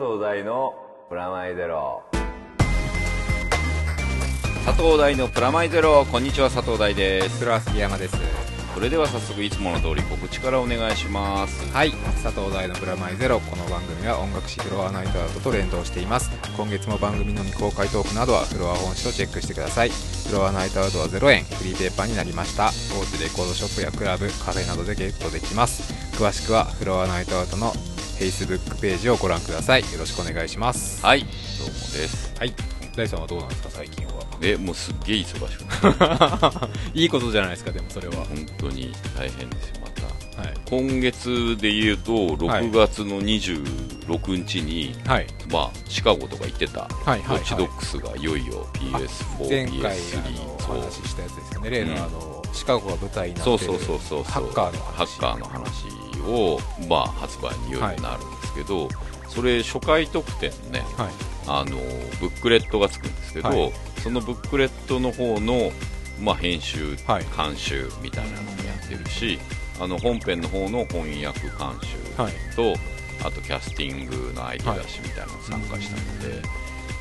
佐藤大のプラマイゼロ。佐藤大のプラマイゼロ。こんにちは佐藤大です。黒は杉山です。それでは早速いつもの通り告知からお願いします。はい。佐藤大のプラマイゼロ。この番組は音楽誌フロアナイトアウトと連動しています。今月も番組の未公開トークなどはフロア本誌をチェックしてください。フロアナイトアウトは0円。フリーペーパーになりました。大手レコードショップやクラブカフェなどでゲットできます。詳しくはフロアナイトアウトの Facebook ページをご覧ください。よろしくお願いします。はい。どうもです。はい。大さんはどうなんですか最近は？えもうすっげえ忙しく いいことじゃないですかでもそれは。本当に大変です。よまた。はい。今月で言うと6月の26日に、はい。まあシカゴとか行ってた。はいはいウォッチドックスがいよいよ PS4、前回 PS3 あのお話ししたやつですよね。例のあの、シカゴが舞台になってるそうそうそうそう。ハッカーの話。ハッカーの話を、まあ、発売にいよいよなるんですけど、それ初回特典のねはい。あのブックレットがつくんですけど、はい。そのブックレットの方の、まあ、編集、はい。監修みたいなのもやってるしあの本編の方の翻訳監修はい。と、あとキャスティングのアイデア出しみたいなの参加したので、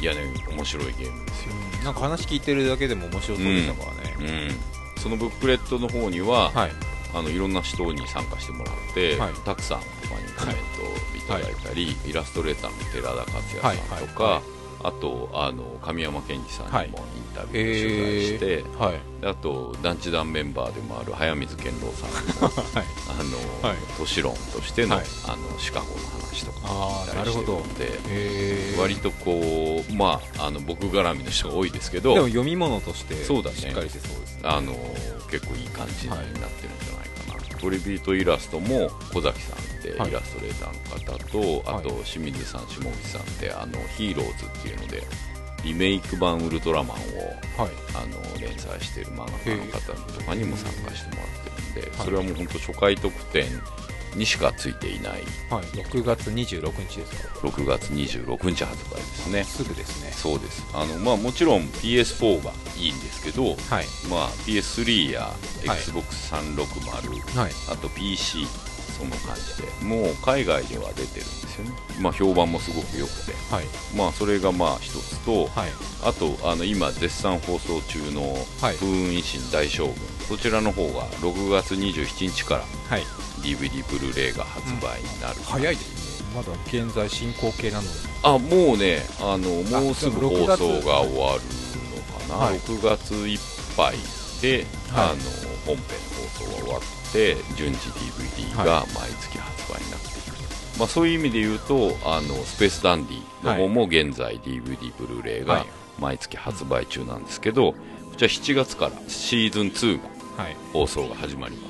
い、やね面白いゲームですよ、なんか話聞いてるだけでも面白そうでしたからね、うん、そのブックレットの方には、はいあのいろんな人に参加してもらって、はい。たくさんとかにコメントをいただいたり、イラストレーターの寺田克也さんとか、はいはいあとあの神山健二さんにもはいインタビュー取材して、えーはい。であと団地団メンバーでもある早水健郎さんも はい。あの、はい。都市論としての,、はい。あのシカゴの話とか聞いたりしてるのでえー。割とこう、まあ、あの僕絡みの人が多いですけどでも読み物としてそうだね。しっかりしてそうですね。あの結構いい感じになってるんじゃないトリビュートイラストも小崎さんってイはい。ラストレーターの方と、はい。あと清水さん下口さんってあのヒーローズっていうのでリメイク版ウルトラマンをはい。あの連載している漫画家の方とかにも参加してもらってるんで、はい。それはもう本当初回特典にしかついていない。はい6月26日ですか。6月26日発売ですね。すぐですね。そうです。あの、まあ、もちろん PS4 がいいんですけど、はい。まあ、PS3 やはい。XBOX360、はい。あと PC その感じでもう海外では出てるんですよね、まあ、評判もすごく良くて、はい。まあ、それがまあ一つと、はい。あとあの今絶賛放送中のはい「風雲維新大将軍」そちらの方が6月27日からはい DVD ブルーレイが発売になる、早いですね。まだ現在進行形なのにあもうねあのもうすぐでも6放月。送が終わるのかな、はい。6月いっぱいで、はい。あの本編放送が終わって順次 DVD が毎月発売になっていく、まあ、そういう意味で言うとあのスペースダンディの方も現在 DVD ブルーレイがはい。毎月発売中なんですけど、こちら7月からシーズン2がはい。放送が始まります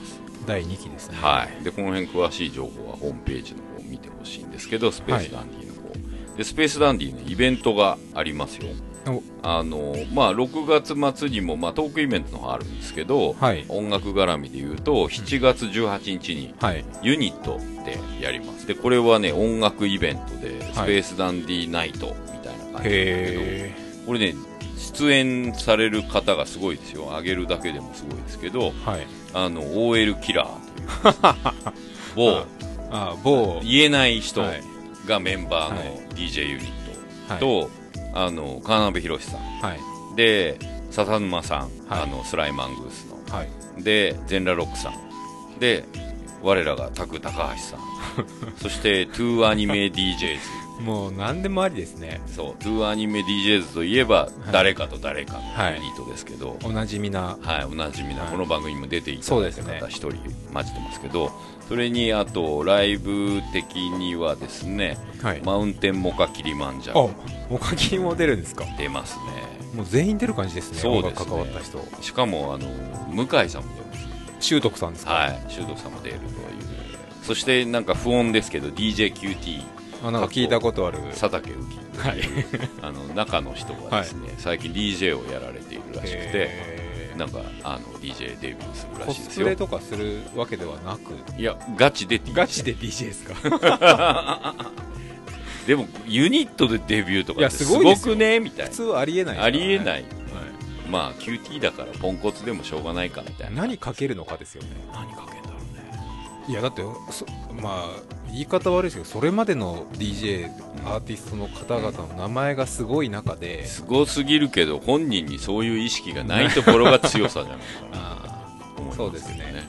第2期ですね。はい、でこの辺詳しい情報はホームページの方を見てほしいんですけどスペースダンディの方、でスペースダンディのイベントがありますよ。お。あのまあ6月末にも、まあ、トークイベントの方あるんですけど、はい。音楽絡みで言うと7月18日にはい。ユニットでやります。でこれはね音楽イベントでスペースダンディナイトみたいな感じなんだけど、へこれね出演される方がすごいですよ。上げるだけでもすごいですけどえはいあの OL キラーという。某。言えない人はい。がメンバーはい。の DJ ユニッはい。トと、あの川辺宏さん。はい。で笹沼さん、はい。あのスライマングースの。はい。で全裸ロックさん。で我らがタク高橋さん。そしてトゥーアニメ DJs もう何でもありですね。そう。トゥーアニメ DJs といえばい。誰かと誰かはい。のユニットですけど、おなじみな。はい、おなじみな、はい。この番組にも出ていただいた方一人混じってますけど、それにあとライブ的にはですね、はい。マウンテンモカキリマンジャあロおかきも出るんですか？出ますね。もう全員出る感じですね。そうですね。関わった人。しかもあの向井さんも出ます。修徳さんですか？はい、修道さんも出るという。そしてなんか不穏ですけど DJQT あなんか聞いたことある。佐竹浮はい。あの中の人がですね、最近 DJ をやられているらしくて。なんかあの DJ デビューするらコしいですよ。スプレとかするわけではなく？いやガチで DJ ガチで DJ ですか？でもユニットでデビューとかすごくね？みたい普通はありえないですなありえない。はまあ QT だからポンコツでもしょうがないかみたいな。何かけるのかですよね。何かけんだろうねいやだってそまあ言い方悪いですけどそれまでの DJ アーティストの方々の名前がすごい中で、すごすぎるけど本人にそういう意識がないところが強さじゃないかな思いそうまけどですすね。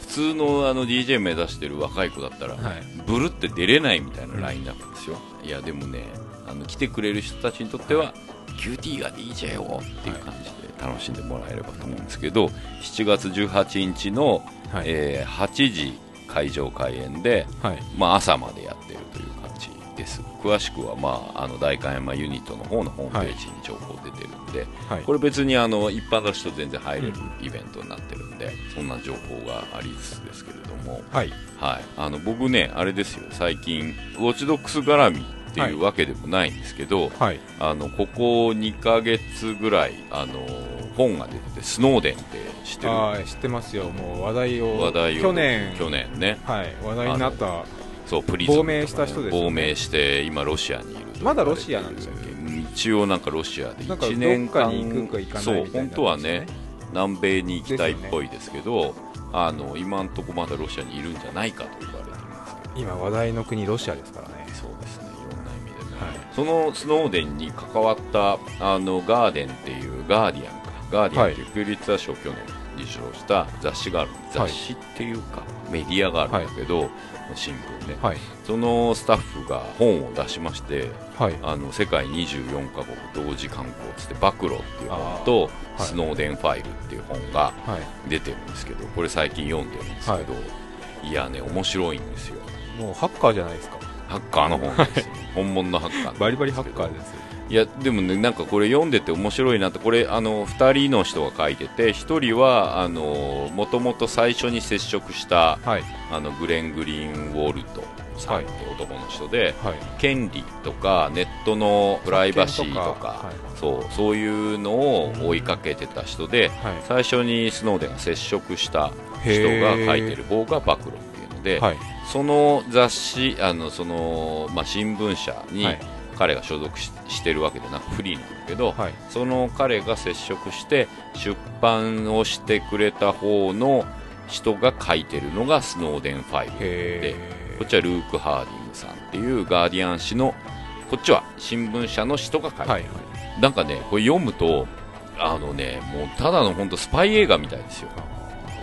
普通のあの DJ 目指してる若い子だったら、ーはい。ブルって出れないみたいなラインナップですよ、いやでもねあの来てくれる人たちにとっては、QT が DJ をっていう感じで楽しんでもらえればと思うんですけど7月18日の、はい。えー8時会場開演で、はい。まあ、朝までやってるという感じです。詳しくは、まあ、あの代官山ユニットの方のホームページに情報出てるんで、はい。これ別にあの一般の人全然入れるイベントになってるんで、そんな情報がありつつですけれども、はい。はい、あの僕ね、あれですよ、最近、ウォッチドックス絡みっていうわけでもないんですけど、はい。あのここ2ヶ月ぐらい、あの本が出てて、スノーデンって知ってる？知ってますよ。もう話題を話題を去年去年ね、はい話題になったそうプリズム亡命した人ですよね。亡命して、今、ロシアにいるとまだロシアなんでしたっけ一応、なんかロシアでなんか1年間そう本当はね南米に行きたいっぽいですけど、あの今のところまだロシアにいるんじゃないかと言われてるんですけど。今話題の国ロシアですからね。そうですね、いろんな意味でね、はい。そのスノーデンに関わったあのガーデンっていうガーディアンか、ガーディアンっていうピューリッツァー賞を去年受賞した雑誌がある、雑誌っていうか、メディアがあるんだけど、新聞ね、はい。そのスタッフが本を出しまして、はい。あの世界24カ国同時刊行つって、暴露っていう本と、はい。スノーデンファイルっていう本がはい。出てるんですけど、これ最近読んでるんですけど、い、やね、面白いんですよ。もうハッカーじゃないですか。ハッカーの本ですよ。本物のハッカーバリバリハッカーですいやでもねなんかこれ読んでて面白いなってこれあの2人の人が書いてて1人はあのもともと最初に接触したはい。あのグレン・グリーンウォルトさんって男の人で、はい。権利とかネットのプライバシーとかはい。そうそういうのを追いかけてた人で、はい。最初にスノーデンが接触した人が書いてる方が暴露っていうので、はい。その雑誌あのその、まあ、新聞社にはい彼が所属ししてるわけでなくフリーなんだけど、はい。その彼が接触して出版をしてくれた方の人が書いてるのがスノーデンファイルでへこっちはルーク・ハーディングさんっていうガーディアン紙のこっちは新聞社の人が書いてる、はいなんかねこれ読むとあのねもうただの本当スパイ映画みたいですよ。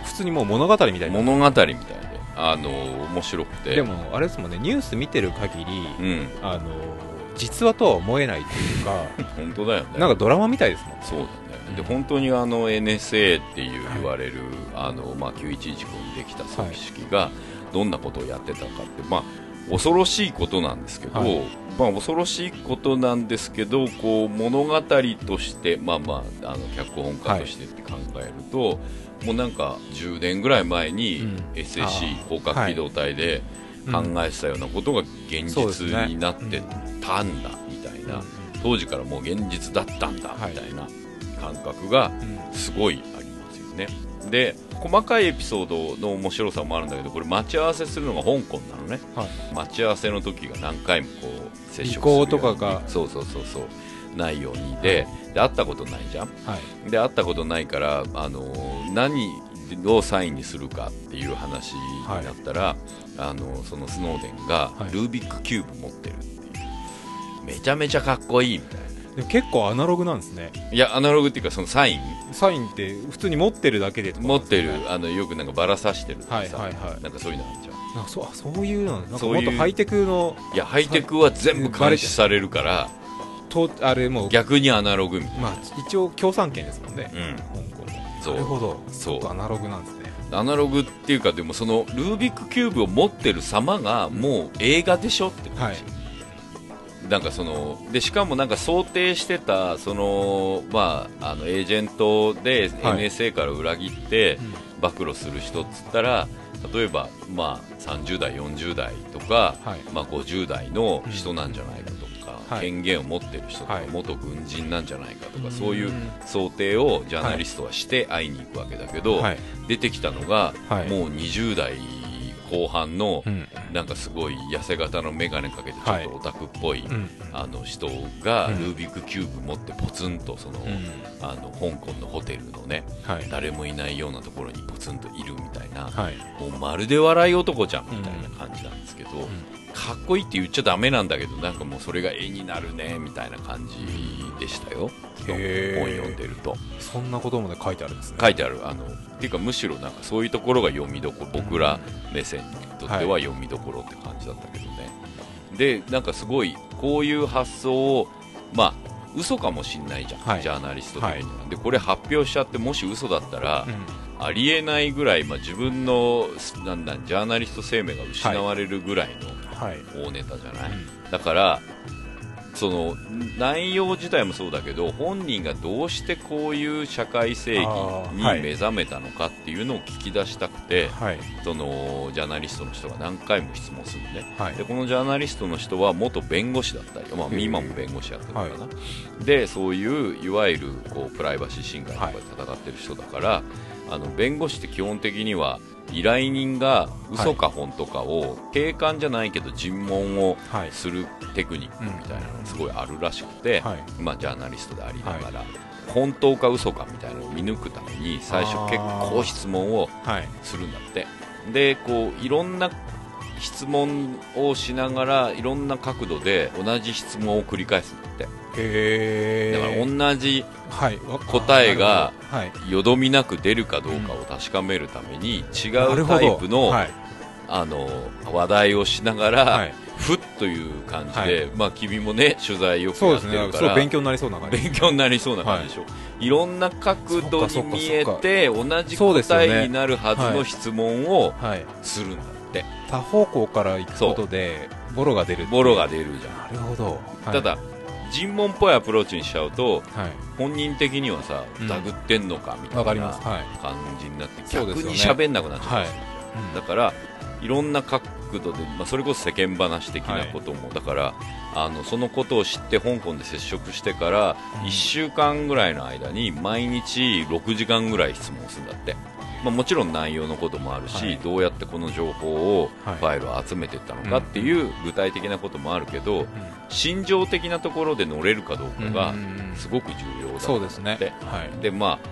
普通にもう物語みたいな。物語みたいであの面白くて。でもあれですもんねニュース見てる限りうん。あの実話とは思えないというか 本当だよね。なんかドラマみたいですもんそうだね。で本当にあの NSA っていう言われる、あのまあ、911後にできた組織がどんなことをやってたかって、まあ、恐ろしいことなんですけど、はい。まあ、恐ろしいことなんですけどこう物語として、まあまあ、あの脚本家としてって考えると、もうなんか10年ぐらい前にうん。広角機動隊で考えてたようなことが現実になってたんだみたいな、当時からもう現実だったんだはいみたいな感覚がうんすごいありますよね。で細かいエピソードの面白さもあるんだけどこれ待ち合わせするのが香港なのね、はい。待ち合わせの時が何回もこう接触するようとかが。そうそうそうそう。ないようにで,、で会ったことないじゃん。はい。で会ったことないから、あの何をサインにするかっていう話になったら、あのそのスノーデンがはい。ルービックキューブ持ってるっていう、めちゃめちゃかっこいいみたいな。でも結構アナログなんですね。いやアナログっていうかそのサイン。サインって普通に持ってるだけでとか。持ってる。あのよくなんかバラさしてるとかさ、はいはいはい。なんかそういうのあるじゃん。なんかそそういうのなんかもっとハイテクのいやハイテクは全部監視されるから。とあれもう。逆にアナログみたいな、まあ一応共産権ですもんね。うん。香港そう。なるほど。そう。アナログなんですねアナログっていうかでもそのルービックキューブを持ってる様がもう映画でしょって感じ、なんかそのでしかもなんか想定してたその、まあ、あのエージェントではい。NSA から裏切って暴露する人っつったら例えば、まあ、30代、40代とか、はい。まあ、50代の人なんじゃないかと権限を持ってる人とか、はい。元軍人なんじゃないかとか、うん。そういう想定をジャーナリストはして会いに行くわけだけど、はい。出てきたのが、はい。もう20代後半の、うん。なんかすごい痩せ型の眼鏡かけてちょっとオタクっぽい、うん。あの人がうん。ルービックキューブ持ってポツンとその、うん。あの香港のホテルのねはい。誰もいないようなところにポツンといるみたいな、はい。もうまるで笑い男じゃんみたいな感じなんですけど、かっこいいって言っちゃダメなんだけどなんかもうそれが絵になるねみたいな感じでしたよ、本読んでると。そんなことまで書いてあるんですね。書いてある。あのっていうかむしろなんかそういうところが読みどころ僕ら目線にとっては読みどころって感じだったけどね、でなんかすごいこういう発想をまあ嘘かもしんないじゃん、はい。ジャーナリスト的には、でこれ発表しちゃってもし嘘だったら、うん。ありえないぐらい、まあ、自分のなんだジャーナリスト生命が失われるぐらいはいの大ネタじゃない、うんだからその内容自体もそうだけど本人がどうしてこういう社会正義に目覚めたのかっていうのを聞き出したくて、はい。そのジャーナリストの人が何回も質問するのね。はい。でこのジャーナリストの人は元弁護士だったり、まあ、今も弁護士やってるのかな、でそういういわゆるこうプライバシー侵害とかで戦ってる人だから、あの弁護士って基本的には依頼人が嘘か本当かを警官じゃないけど尋問をはい。するテクニックみたいなのがすごいあるらしくて、はい。まあ、ジャーナリストでありながら、本当か嘘かみたいなのを見抜くために最初結構質問をはい。するんだって。でこういろんな質問をしながらいろんな角度で同じ質問を繰り返すんだって。へだからえ同じ答えがよどみなく出るかどうかを確かめるために違うタイプの,、はい。あの話題をしながら、はい。ふっという感じで、はい。まあ、君もね取材よくやってるから。勉強になりそうな感じ。勉強になりそうな感じでしょ、い、ろんな角度に見えて同じ答えになるはずの質問をはい。するんだって、多方向から行くことでボロが出るボロが出るじゃん。なるほど。はい。ただ尋問っぽいアプローチにしちゃうとはい。本人的にはさうん。疑ってんのかみたいな感じになってそうですよね。逆に喋んなくなっちゃう。んはい。だからいろんな角度で、まあ、それこそ世間話的なことも、だからあのそのことを知って香港で接触してからうん。1週間ぐらいの間に毎日6時間ぐらい質問するんだって、まあ、もちろん内容のこともあるし、はい。どうやってこの情報をはい。ファイルを集めていったのかっていう具体的なこともあるけど、うん心情的なところで乗れるかどうかがうんすごく重要だそうですね。ではい。でまあ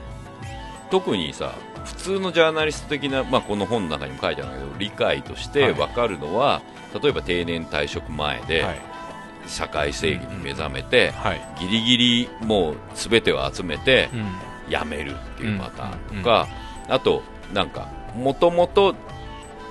特にさ普通のジャーナリスト的な、まあ、この本の中にも書いてあるんだけど理解として分かるのは、例えば定年退職前ではい。社会正義に目覚めて、はい。ギリギリもう全てを集めてうん。辞めるっていうパターンとか、あとなんかもともと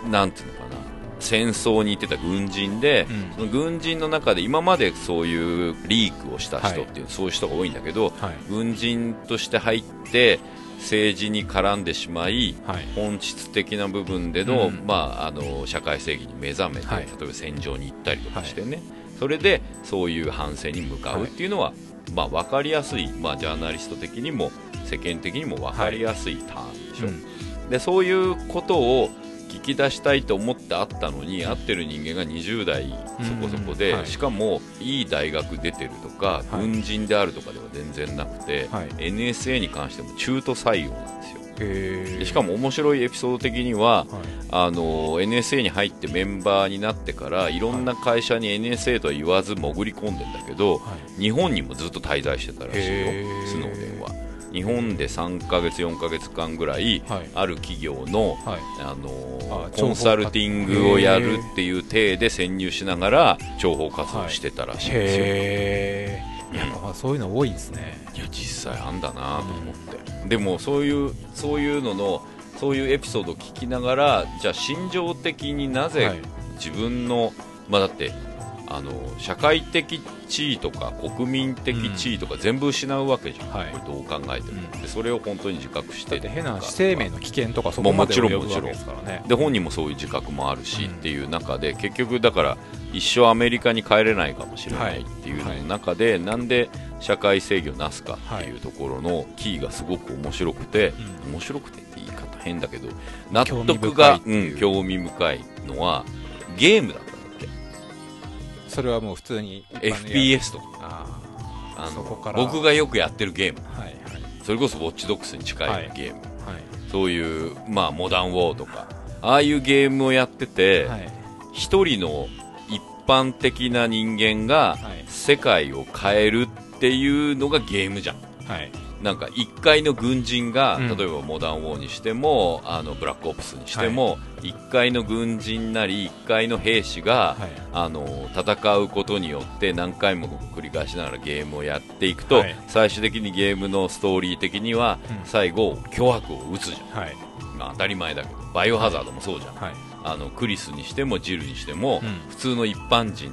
なんていうのかな。戦争に行ってた軍人で、うん。その軍人の中で今までそういうリークをした人っていう、そういう人が多いんだけど、はい。軍人として入って政治に絡んでしまいはい。本質的な部分での,、うん。まあ、あの社会正義に目覚めて、はい。例えば戦場に行ったりとかしてね、それでそういう反省に向かうっていうのは、まあ、分かりやすい、まあ、ジャーナリスト的にも世間的にも分かりやすいターンでしょ、うん。でそういうことを聞き出したいと思ってあったのに会ってる人間が20代そこそこで、うんはい。しかもいい大学出てるとか、はい。軍人であるとかでは全然なくて、はい。NSA に関しても中途採用なんですよ。へでしかも面白いエピソード的にははい。あの NSA に入ってメンバーになってからい。ろんな会社に NSA とは言わず潜り込んでんだけどはい。日本にもずっと滞在してたらしいよスノーデンは日本で3ヶ月4ヶ月間ぐらいはい。ある企業のはい。あのあコンサルティングをやるっていう体で潜入しながら情報活動してたらしいんですよ、へえやっぱそういうの多いですね。いや実際あんだなと思って、でもそういうそういうののそういうエピソードを聞きながらじゃあ心情的になぜはい。自分の、まあだってあの社会的地位とか国民的地位とか全部失うわけじゃん、はい。これどう考えても、うん。でそれを本当に自覚して。だ変な生命の危険とかそこまで及ぶわけですからね。で本人もそういう自覚もあるし、うんっていう中で結局だから一生アメリカに帰れないかもしれないっていうのの中で、なんで社会制御をなすかっていうところのキーがすごく面白くて、うん。面白くてって言い方変だけど納興味得が深いっていう。うん興味深いのはゲームだったんだってそれはもう普通に FPS とか。ああの僕がよくやってるゲーム。あはいはい。それこそウォッチドックスに近いようなはいゲーム、はい。そういう、まあ、モダンウォーとか。ああいうゲームをやってて、はい。一人の一般的な人間がはい。世界を変えるっていうのがゲームじゃん。はいなんか一階の軍人が、うん。例えばモダンウォーにしてもあのブラックオプスにしても、一階の軍人なり一階の兵士が、はい。あの戦うことによって何回も繰り返しながらゲームをやっていくと、はい。最終的にゲームのストーリー的には、うん。最後巨悪を撃つじゃん、はい。まあ、当たり前だけどバイオハザードもそうじゃん、はい。あのクリスにしてもジルにしても、うん。普通の一般人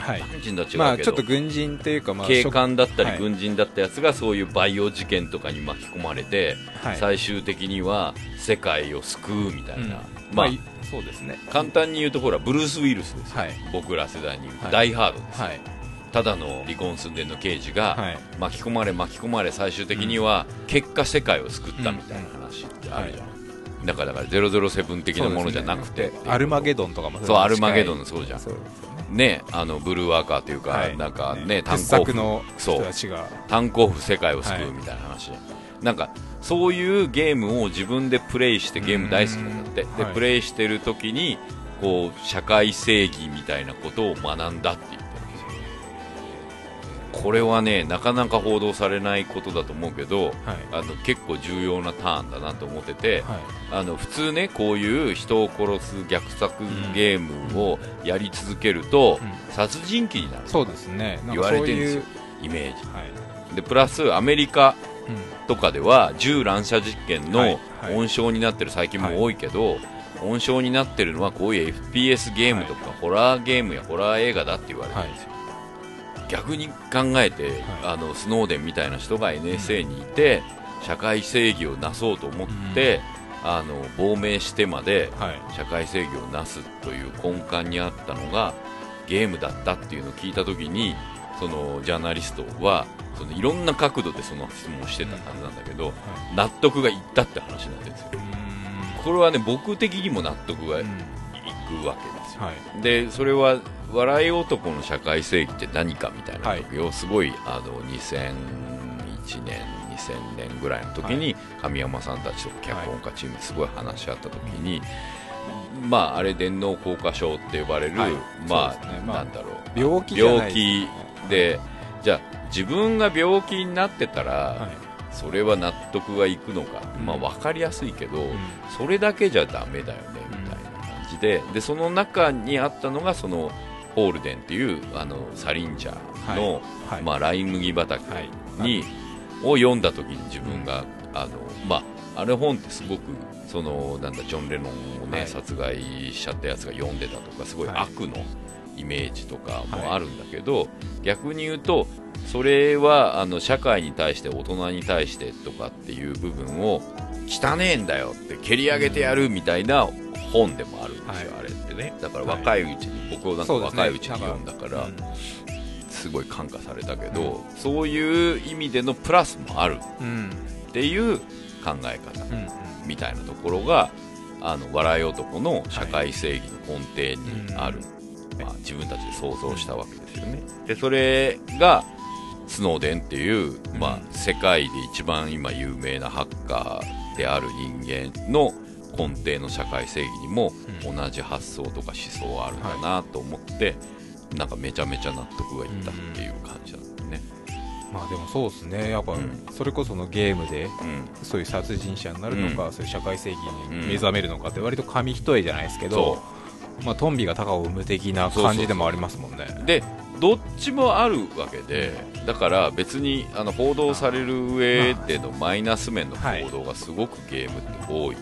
はい。人とは違うけど、まあちょっと軍人っていうかまあ警官だったりはい。軍人だったやつがそういうバイオ事件とかに巻き込まれて、はい。最終的には世界を救うみたいな、うん。まあまあいそうですね。簡単に言うとほらブルース・ウィルスですよ、はい。僕ら世代に言うと、はい。ダイ・ハードですよ、はい。ただの離婚寸前の刑事がはい。巻き込まれ巻き込まれ最終的には結果世界を救ったみたいな話ってあるじゃん、だからだから007的なものじゃなくて。ね。アルマゲドンとかもそうアルマゲドンンそうじゃんねねあのブルーワーカーというか、はい。なんかね炭傑鉱夫作のそう。人たちが。炭鉱夫世界を救うみたいな話、なんかそういうゲームを自分でプレイしてゲーム大好きなんだって。で、はい。プレイしてる時にこう社会正義みたいなことを学んだって言ってるんですよこれはねなかなか報道されないことだと思うけどはい。あの結構重要なターンだなと思ってて、はい。あの普通ねこういう人を殺す虐殺ゲームをやり続けると、うん。殺人鬼になるそうですね。言われてるんですよイメージ。はい。でプラスアメリカうん。とかでは銃乱射実験はいのはい。温床になってる最近も多いけど、温床になってるのはこういう FPS ゲームとか、ホラーゲームやホラー映画だって言われてるんですよ、逆に考えて、あのスノーデンみたいな人が NSA にいて、社会正義をなそうと思って、あの亡命してまではい。社会正義をなすという根幹にあったのがゲームだったっていうのを聞いた時にそのジャーナリストはそのいろんな角度でその質問をしてたはずなんだけど、納得がいったって話になってるんですよ。これはね僕的にも納得がいうん。くわけですよ、はい。でそれは笑い男の社会正義って何かみたいな時をすごい、あの2001年2000年ぐらいの時に神山さんたちと脚本家チームですごい話し合った時に、まああれ電脳硬化症って呼ばれる、はい。まあなんだろう。病気病気でじゃあ自分が病気になってたら、はい。それは納得がいくのか、うん。まあ分かりやすいけど、うん。それだけじゃダメだよねみたいな感じで。でその中にあったのがそのホールデンっていうあのサリンジャーの、はい。まあ、ライ麦畑はい。に、を読んだ時に自分が、あのまあ、あれ本ってすごくそのなんだジョン・レノンを、ねはい。殺害しちゃったやつが読んでたとかすごいはい。悪のイメージとかもあるんだけど、逆に言うとそれはあの社会に対して大人に対してとかっていう部分を汚ねえんだよって蹴り上げてやるみたいな本でもあるんですよ、はいね。だから若いうちに、僕をなんか若いうちに読んだから、うんすごい感化されたけど、そういう意味でのプラスもあるうんっていう考え方うん。みたいなところがあの笑い男の社会正義の根底にある、まあ、自分たちで想像したわけですよね。でそれがスノーデンっていう、まあ、世界で一番今有名なハッカーである人間の根底の社会正義にもう同じ発想とか思想はあるんだなと思って、なんかめちゃめちゃ納得がいったっていう感じだよね。まあでもそうですね。やっぱうん。それこそのゲームでうん。そういう殺人者になるのか、うそういう社会正義に目覚めるのかって割と紙一重じゃないですけど、まあ、トンビが鷹を生む的な感じでもありますもんね。でどっちもあるわけでだから別にあの報道される上でのマイナス面の報道がすごくゲームって多い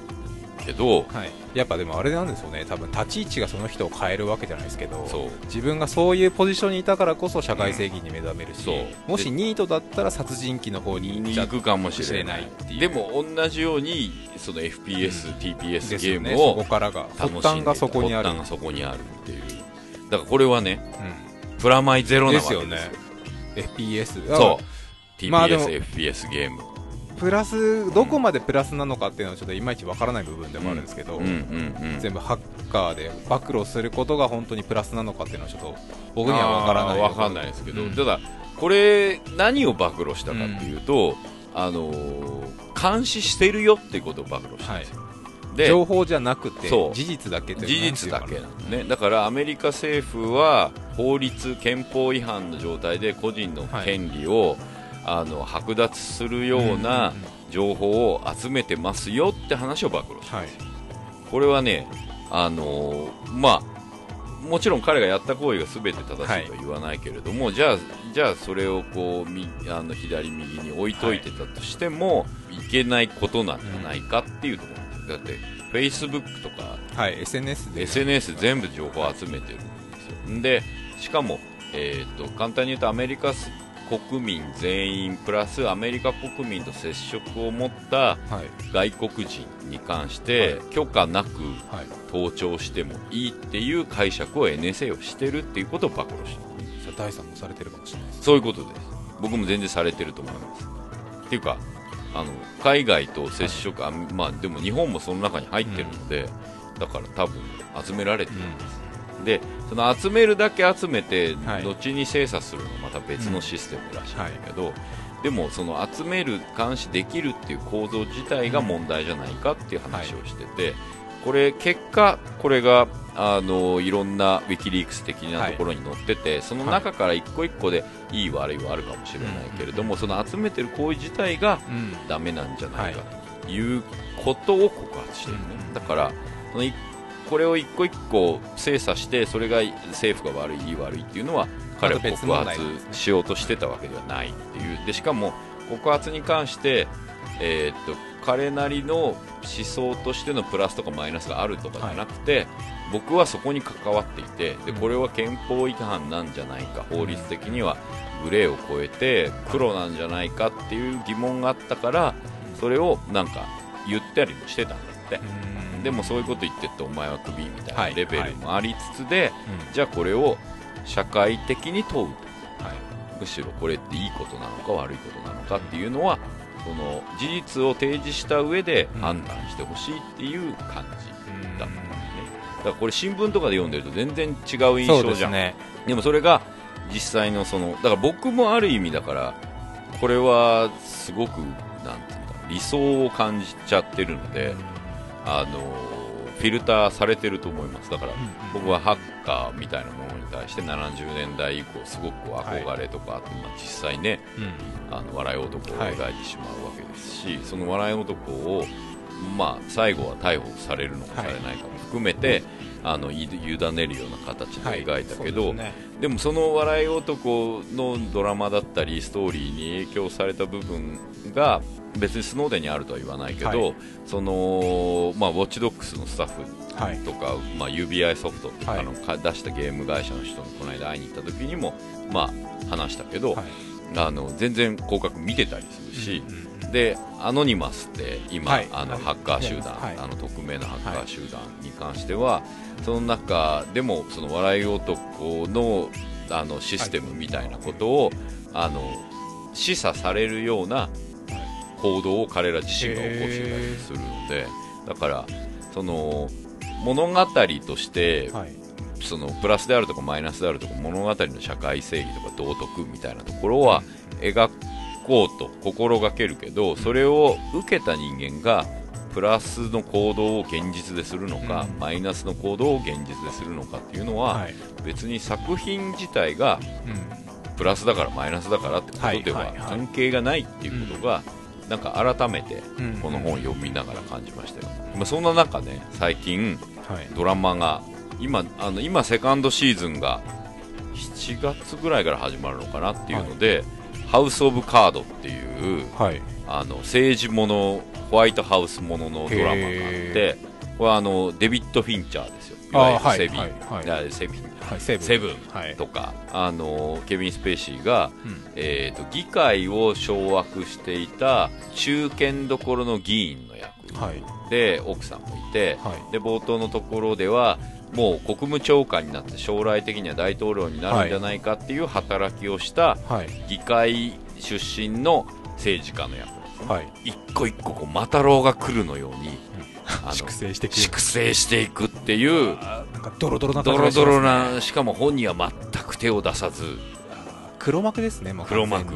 けど、はい、やっぱでもあれなんですよね。多分立ち位置がその人を変えるわけじゃないですけどそう。自分がそういうポジションにいたからこそ社会正義に目覚めるし、そう。もしニートだったら殺人鬼の方に行くかもしれないっていう。でも同じようにその FPS、TPS ですゲームをこからが。発端がそこにあるそこにあるっていう。だからこれはねうプラマイゼロん、なわけですよ。ね。FPS そう。TPS、まあ FPS ゲームプラスどこまでプラスなのかっていうのはちょっといまいちわからない部分でもあるんですけど、うんうんうん全部ハッカーで暴露することが本当にプラスなのかっていうのはちょっと僕にはわからないわかんないですけど、うんただこれ何を暴露したかっていうと、あのー監視してるよっていうことを暴露したんですよ、で情報じゃなくて事実だけ事実だけなのねだからアメリカ政府は法律憲法違反の状態で個人の権利を、あの剥奪するような情報を集めてますよって話を暴露した、はい。これはねあのーまあもちろん彼がやった行為が全て正しいとは言わないけれども、じゃあじゃあそれをこうみあの左右に置いといてたとしても、い、けないことなんじゃないかっていうところなんです。よだってフェイスブックとかはい SNS で。SNS 全部情報を集めてるんですよ。でしかも、えー、と簡単に言うとアメリカ国民全員プラスアメリカ国民と接触を持ったはい。外国人に関して許可なくはい。盗聴してもいいっていう解釈を NSA をしてるっていうことを暴露した第三もされてるかもしれないです。そういうことです。僕も全然されてると思います。っていうかあの海外と接触、あまあでも日本もその中に入ってるので、だから多分集められてるんです、でその集めるだけ集めて、はい。後に精査するのはまた別のシステムらしいんだけど、でもその集める監視できるっていう構造自体が問題じゃないかっていう話をしてて、これ結果これがあのいろんなウィキリークス的なところに載ってて、その中から一個一個でいい悪いはあるかもしれないけれども、その集めてる行為自体がうん。ダメなんじゃないかとい。うことを告発してるね、うん。だからそのいこれを一個一個精査してそれが政府が悪いいい悪いっていうのは彼は告発しようとしてたわけではないっていう。でしかも告発に関して、えーっと彼なりの思想としてのプラスとかマイナスがあるとかじゃなくて、僕はそこに関わっていてでこれは憲法違反なんじゃないか法律的にはグレーを超えて黒なんじゃないかっていう疑問があったからそれをなんか言ったりもしてたんだって。うん。でもそういうこと言ってってお前はクビみたいはない。レベルもありつつで、うん。じゃあこれを社会的に問うと。はい。むしろこれっていいことなのか悪いことなのかっていうのはその事実を提示した上でうん。判断してほしいっていう感じうんだったんだよね。だからこれ新聞とかで読んでると全然違う印象じゃん。ですね。でもそれが実際のそのだから僕もある意味だからこれはすごくなんていうんだ理想を感じちゃってるので、あのフィルターされてると思います。だから僕はハッカーみたいなものに対して70年代以降すごくこう憧れとかあって、まあ実際ねうんあの笑い男を描いてしまうわけですし、その笑い男を、まあ、最後は逮捕されるのかされないかも含めて、あのい委ねるような形で描いたけど、ですねでもその笑い男のドラマだったりストーリーに影響された部分が別にスノーデンにあるとは言わないけど、はい。そのまあ、ウォッチドックスのスタッフはい。とか、まあ、UBI ソフトっていうか、はい。あのか出したゲーム会社の人にこの間会いに行った時にも、まあ、話したけど、はい。あの全然広角見てたりするし、うんうんでアノニマスって今、はい。あのはいハッカー集団、はい。あの匿名のハッカー集団に関しては、その中でもその笑い男のあのシステムみたいなことを、あの示唆されるような行動を彼ら自身が起こしてたりするのでだからその物語として、はい。そのプラスであるとかマイナスであるとか物語の社会正義とか道徳みたいなところは描こうと心がけるけどそれを受けた人間がプラスの行動を現実でするのか、うん。マイナスの行動を現実でするのかっていうのは、はい。別に作品自体がうん。プラスだからマイナスだからってことでははいはいはい。関係がないっていうことが、なんか改めてうん。この本を読みながら感じましたよ、まあ、そんな中ね最近はい。ドラマが今あの今セカンドシーズンが7月ぐらいから始まるのかなっていうので、ハウス・オブ・カードっていうはい。あの政治ものホワイトハウスもののドラマがあってこれはあのデビッド・フィンチャーですよいわゆるセビン、はいセビいセブン。とか、あのケビン・スペーシーが、うんえー、と議会を掌握していた中堅どころの議員の役。はい。で奥さんもいて、はい。で冒頭のところではもう国務長官になって将来的には大統領になるんじゃないかっていう働きをしたはい。議会出身の政治家の役なんで一個一個こうマタロウが来るのように粛清していく粛清していくっていうなんかドロドロなドロドロなしかも本には全く手を出さず。黒幕ですねもう黒幕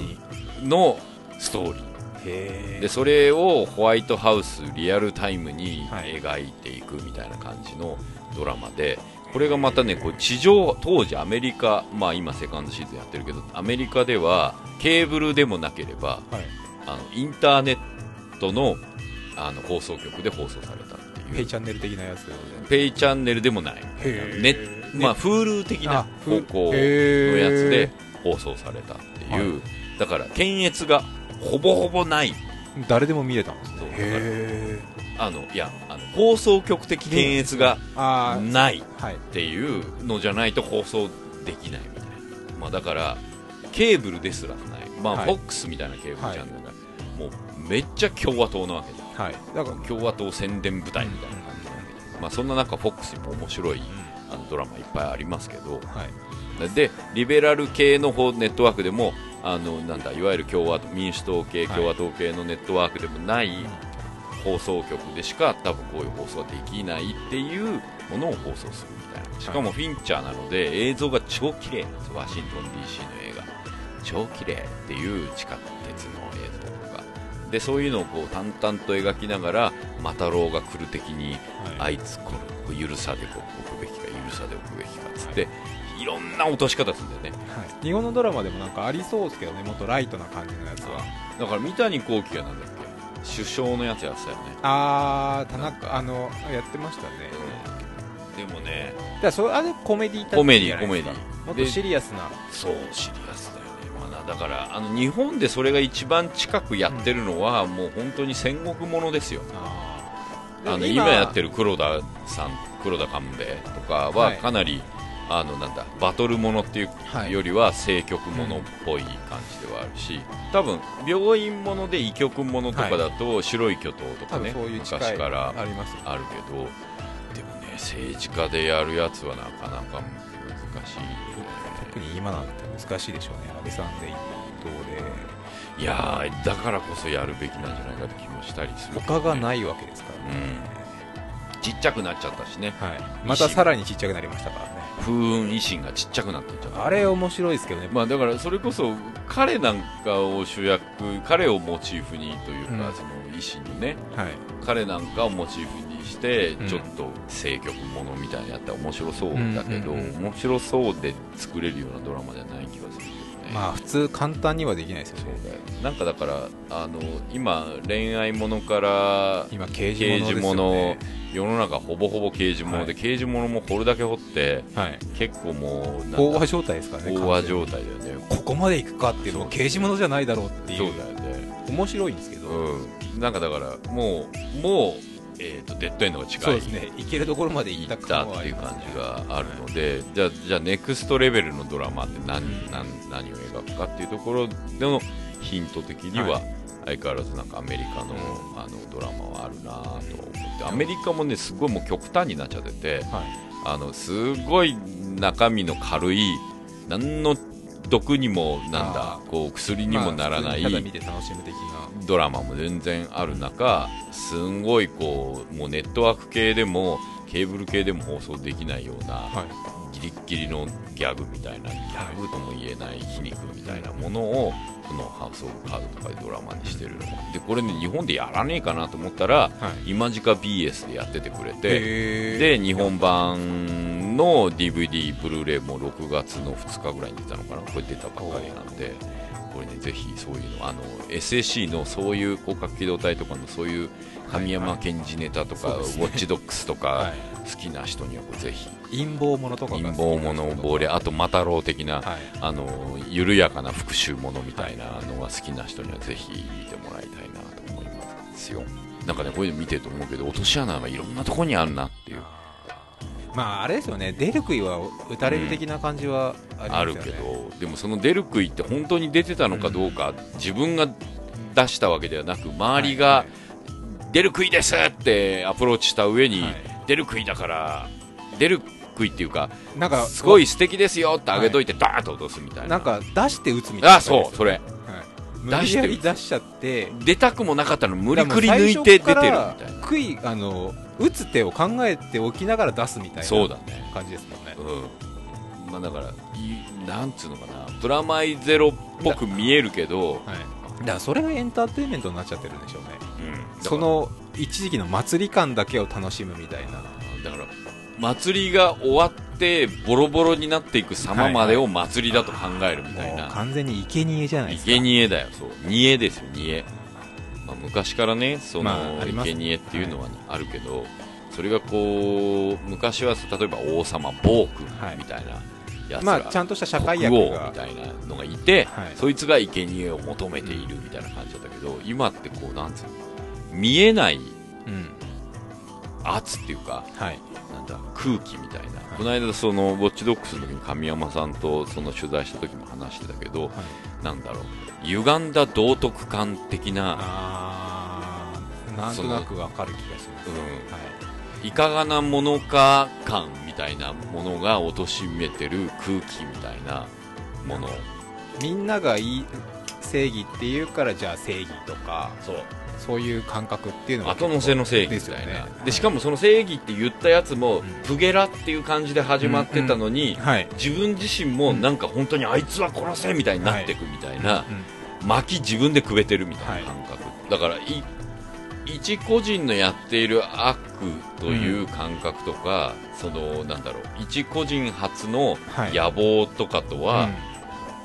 のストーリー。へでそれをホワイトハウスリアルタイムにはい。描いていくみたいな感じのドラマで、これがまたねこう地上当時アメリカ、まあ、今セカンドシーズンやってるけどアメリカではケーブルでもなければはい。あのインターネットのあの放送局で放送されたっていう。ペイチャンネル的なやつでペイチャンネルでもない。ネまあ、Hulu 的なあ方向のやつで放送されたっていう、だから検閲がほぼほぼない。誰でも見れたんですね。あのいやあの放送局的検閲があないっていうのじゃないと放送できないみたいな、まあ、だからケーブルですらない、まあはい。FOX みたいなケーブルチャンネルが、もうめっちゃ共和党なわけじゃんはい。だから共和党宣伝部隊みたいな感じなわけで、まあ、そんな中 FOX にも面白いあのドラマいっぱいありますけどはい。でリベラル系の方ネットワークでもあのなんだいわゆる共和民主党系はい。共和党系のネットワークでもない放送局でしか多分こういう放送ができないっていうものを放送するみたいな。しかもフィンチャーなので映像が超綺麗なんですワシントン DC の映画。超綺麗っていう地下鉄の映像でそういうのをこう淡々と描きながらマタロウが来る的にあいつこれ許さでこう置くべきか許さで置くべきかっつって、い、ろんな落とし方するんだよね。はい。日本のドラマでもなんかありそうですけどねもっとライトな感じのやつは。だから三谷幸喜がなんだっけ？首相のやつやってたよね、ああ田中あのやってましたね。でもね。だそれあれコメディタイプコメディコメディもっとシリアスな。そうシリアスだな、だからあの日本でそれが一番近くやってるのは、もう本当に戦国ものですよ。ああの今やってる黒田さん黒田官兵衛とかははい。かなり、あのなんだバトルものっていうはいよりは政局ものっぽい感じではあるし、多分病院もので医局ものとかだと、白い巨頭とかねういう昔からあるけどでもね政治家でやるやつはなかなか難しいよね。特に今なんて難しいでしょうね安倍さんで一党で。いやーだからこそやるべきなんじゃないかって気もしたりする、他がないいわけですからね、ちっちゃくなっちゃったしね。はい、またさらにちっちゃくなりましたからね。風雲維新がちっちゃくなってっちゃった。あれ面白いですけどね、まあだからそれこそ彼なんかを主役彼をモチーフにというか、うん。その維新のねはい、彼なんかをモチーフにしてうん。ちょっと政局ものみたいにやったら面白そうだけど、うんうんうん面白そうで作れるようなドラマじゃないまあ普通簡単にはできないですよね。なんかだからあの今恋愛ものから今刑事ものね。世の中ほぼほぼ刑事もので、は刑事ものも掘るだけ掘ってはい。結構もう飽和状態ですからね飽和状態だよね。ここまで行くかっていうのも刑事ものじゃないだろうっていそううだよね。面白いんですけど、うん、なんかだからもうもう、えー、とデッドエンドが近い。そうですね。行けるところまで行った行っていう感じがあるので、じゃあじゃあネクストレベルのドラマって何,、何何を描くかっていうところでのヒント的には、はい。相変わらずなんかアメリカの,、あのドラマはあるなと思ってアメリカもねすごいもう極端になっちゃっててはい。あのすごい中身の軽い何の毒にもなんだこう薬にもならない、まあただ見て楽しむ的なドラマも全然ある中すんごいこうもうネットワーク系でもケーブル系でも放送できないような、はい。ギリッギリのギャグみたいなギャグとも言えない皮肉みたいなものをそのハウス・オブ・カードとかでドラマにしてる。でこれね日本でやらねえかなと思ったらはい。今時間 BS でやっててくれてで日本版の DVD ブルーレイも6月の2日ぐらいに出たのかな？これ出たばっかりなんでこれねぜひそういうのあの SAC のそういう広角機動隊とかのそういう神山健二ネタとか、そうですね。ウォッチドックスとか、はい。好きな人にはこれぜひ。陰謀ものとかが陰謀もの亡霊あとマタロウ的な、はい。あの緩やかな復讐ものみたいなのが好きな人にはぜひ見てもらいたいなと思いますよ。なんかねこういうの見てると思うけど落とし穴がいろんなところにあるなっていうまああれですよね。出る杭は打たれる的な感じはありますあるけどでもその出る杭って本当に出てたのかどうか、自分が出したわけではなく周りがはい出る杭ですってアプローチした上に、はい。出る杭だから出る杭っていうかなんかすごい素敵ですよってあげといてダーッと落とすみたいな、なんか出して打つみたいな。あそうそれ。はい、無理やり出しちゃって。出たくもなかったの無理くり抜いて出てるみたいな。杭あの打つ手を考えておきながら出すみたいな感じですもんね。うん。まあだからいなんつうのかな。プラマイゼロっぽく見えるけどはい。だからそれがエンターテインメントになっちゃってるんでしょうね。うん、その一時期の祭り感だけを楽しむみたいな。だから祭りが終わってボロボロになっていく様までを祭りだと考えるみたいな、もう完全に生贄じゃないですか。生贄だよ。そう。煮えですよ煮え、まあ、昔からねその、まあ生贄っていうのはあるけど、それがこう昔は例えば王様暴君はいみたいなやつが、まあちゃんとした社会役国王がみたいなのがいて、はい。そいつが生贄を求めているみたいな感じだったけど今ってこうなんつうの見えないうん圧っていうかはい。なんだ空気みたいな、この間そのウォッチドックスの時に神山さんとその取材した時も話してたけど、なんだろう歪んだ道徳観的な、なんとなくわかる気がします、うん。はい。いかがなものか感みたいなものが貶めてる空気みたいなもの。みんながいい正義っていうからじゃあ正義とかそうそういう感覚っていうのが後乗せの正義みですよたいなね。で,、しかもその正義って言ったやつも、ん。プゲラっていう感じで始まってたのに、はい。自分自身もなんか本当にあいつは殺せみたいになっていくみたいな、巻き自分でくべてるみたいな感覚、だからい一個人のやっている悪という感覚とか、そのなんだろう一個人発のはい。野望とかとうん。は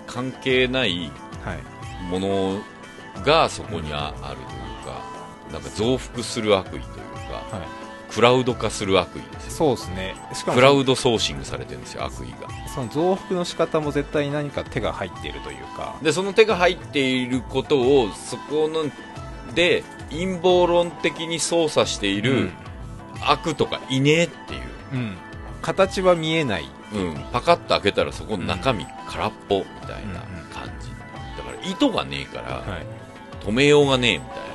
関係ないはい。ものがそこにああるという。かなんか増幅する悪意というかはい。クラウド化する悪意ですよそうですね。しかもクラウドソーシングされてるんですよ悪意が。その増幅の仕方も絶対何か手が入っているというか。でその手が入っていることをそこので陰謀論的に操作している悪とかいねえっていう、うん、うん形は見えない。うん、パカッと開けたらそこの中身空っぽみたいな感じ、だから意図がねえからはい。止めようがねえみたいな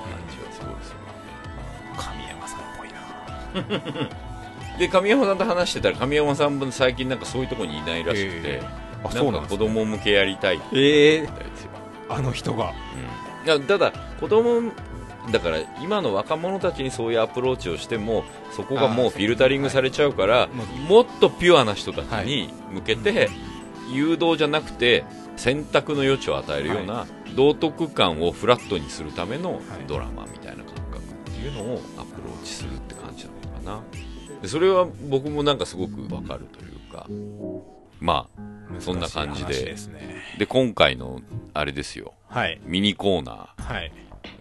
で神山さんと話してたら神山さんも最近なんかそういうところにいないらしくて、えあなんか子供向けやりたいってええ言ったんですよ、あの人が。うん、ただ子供だから今の若者たちにそういうアプローチをしてもそこがもうフィルタリングされちゃうから、もっとピュアな人たちに向けて、誘導じゃなくて選択の余地を与えるような、道徳感をフラットにするためのドラマみたいな感覚っていうのをアプローチするってな。でそれは僕もなんかすごくわかるというか。まあそんな感じで。ね。で今回のあれですよ。はい。ミニコーナー。はい。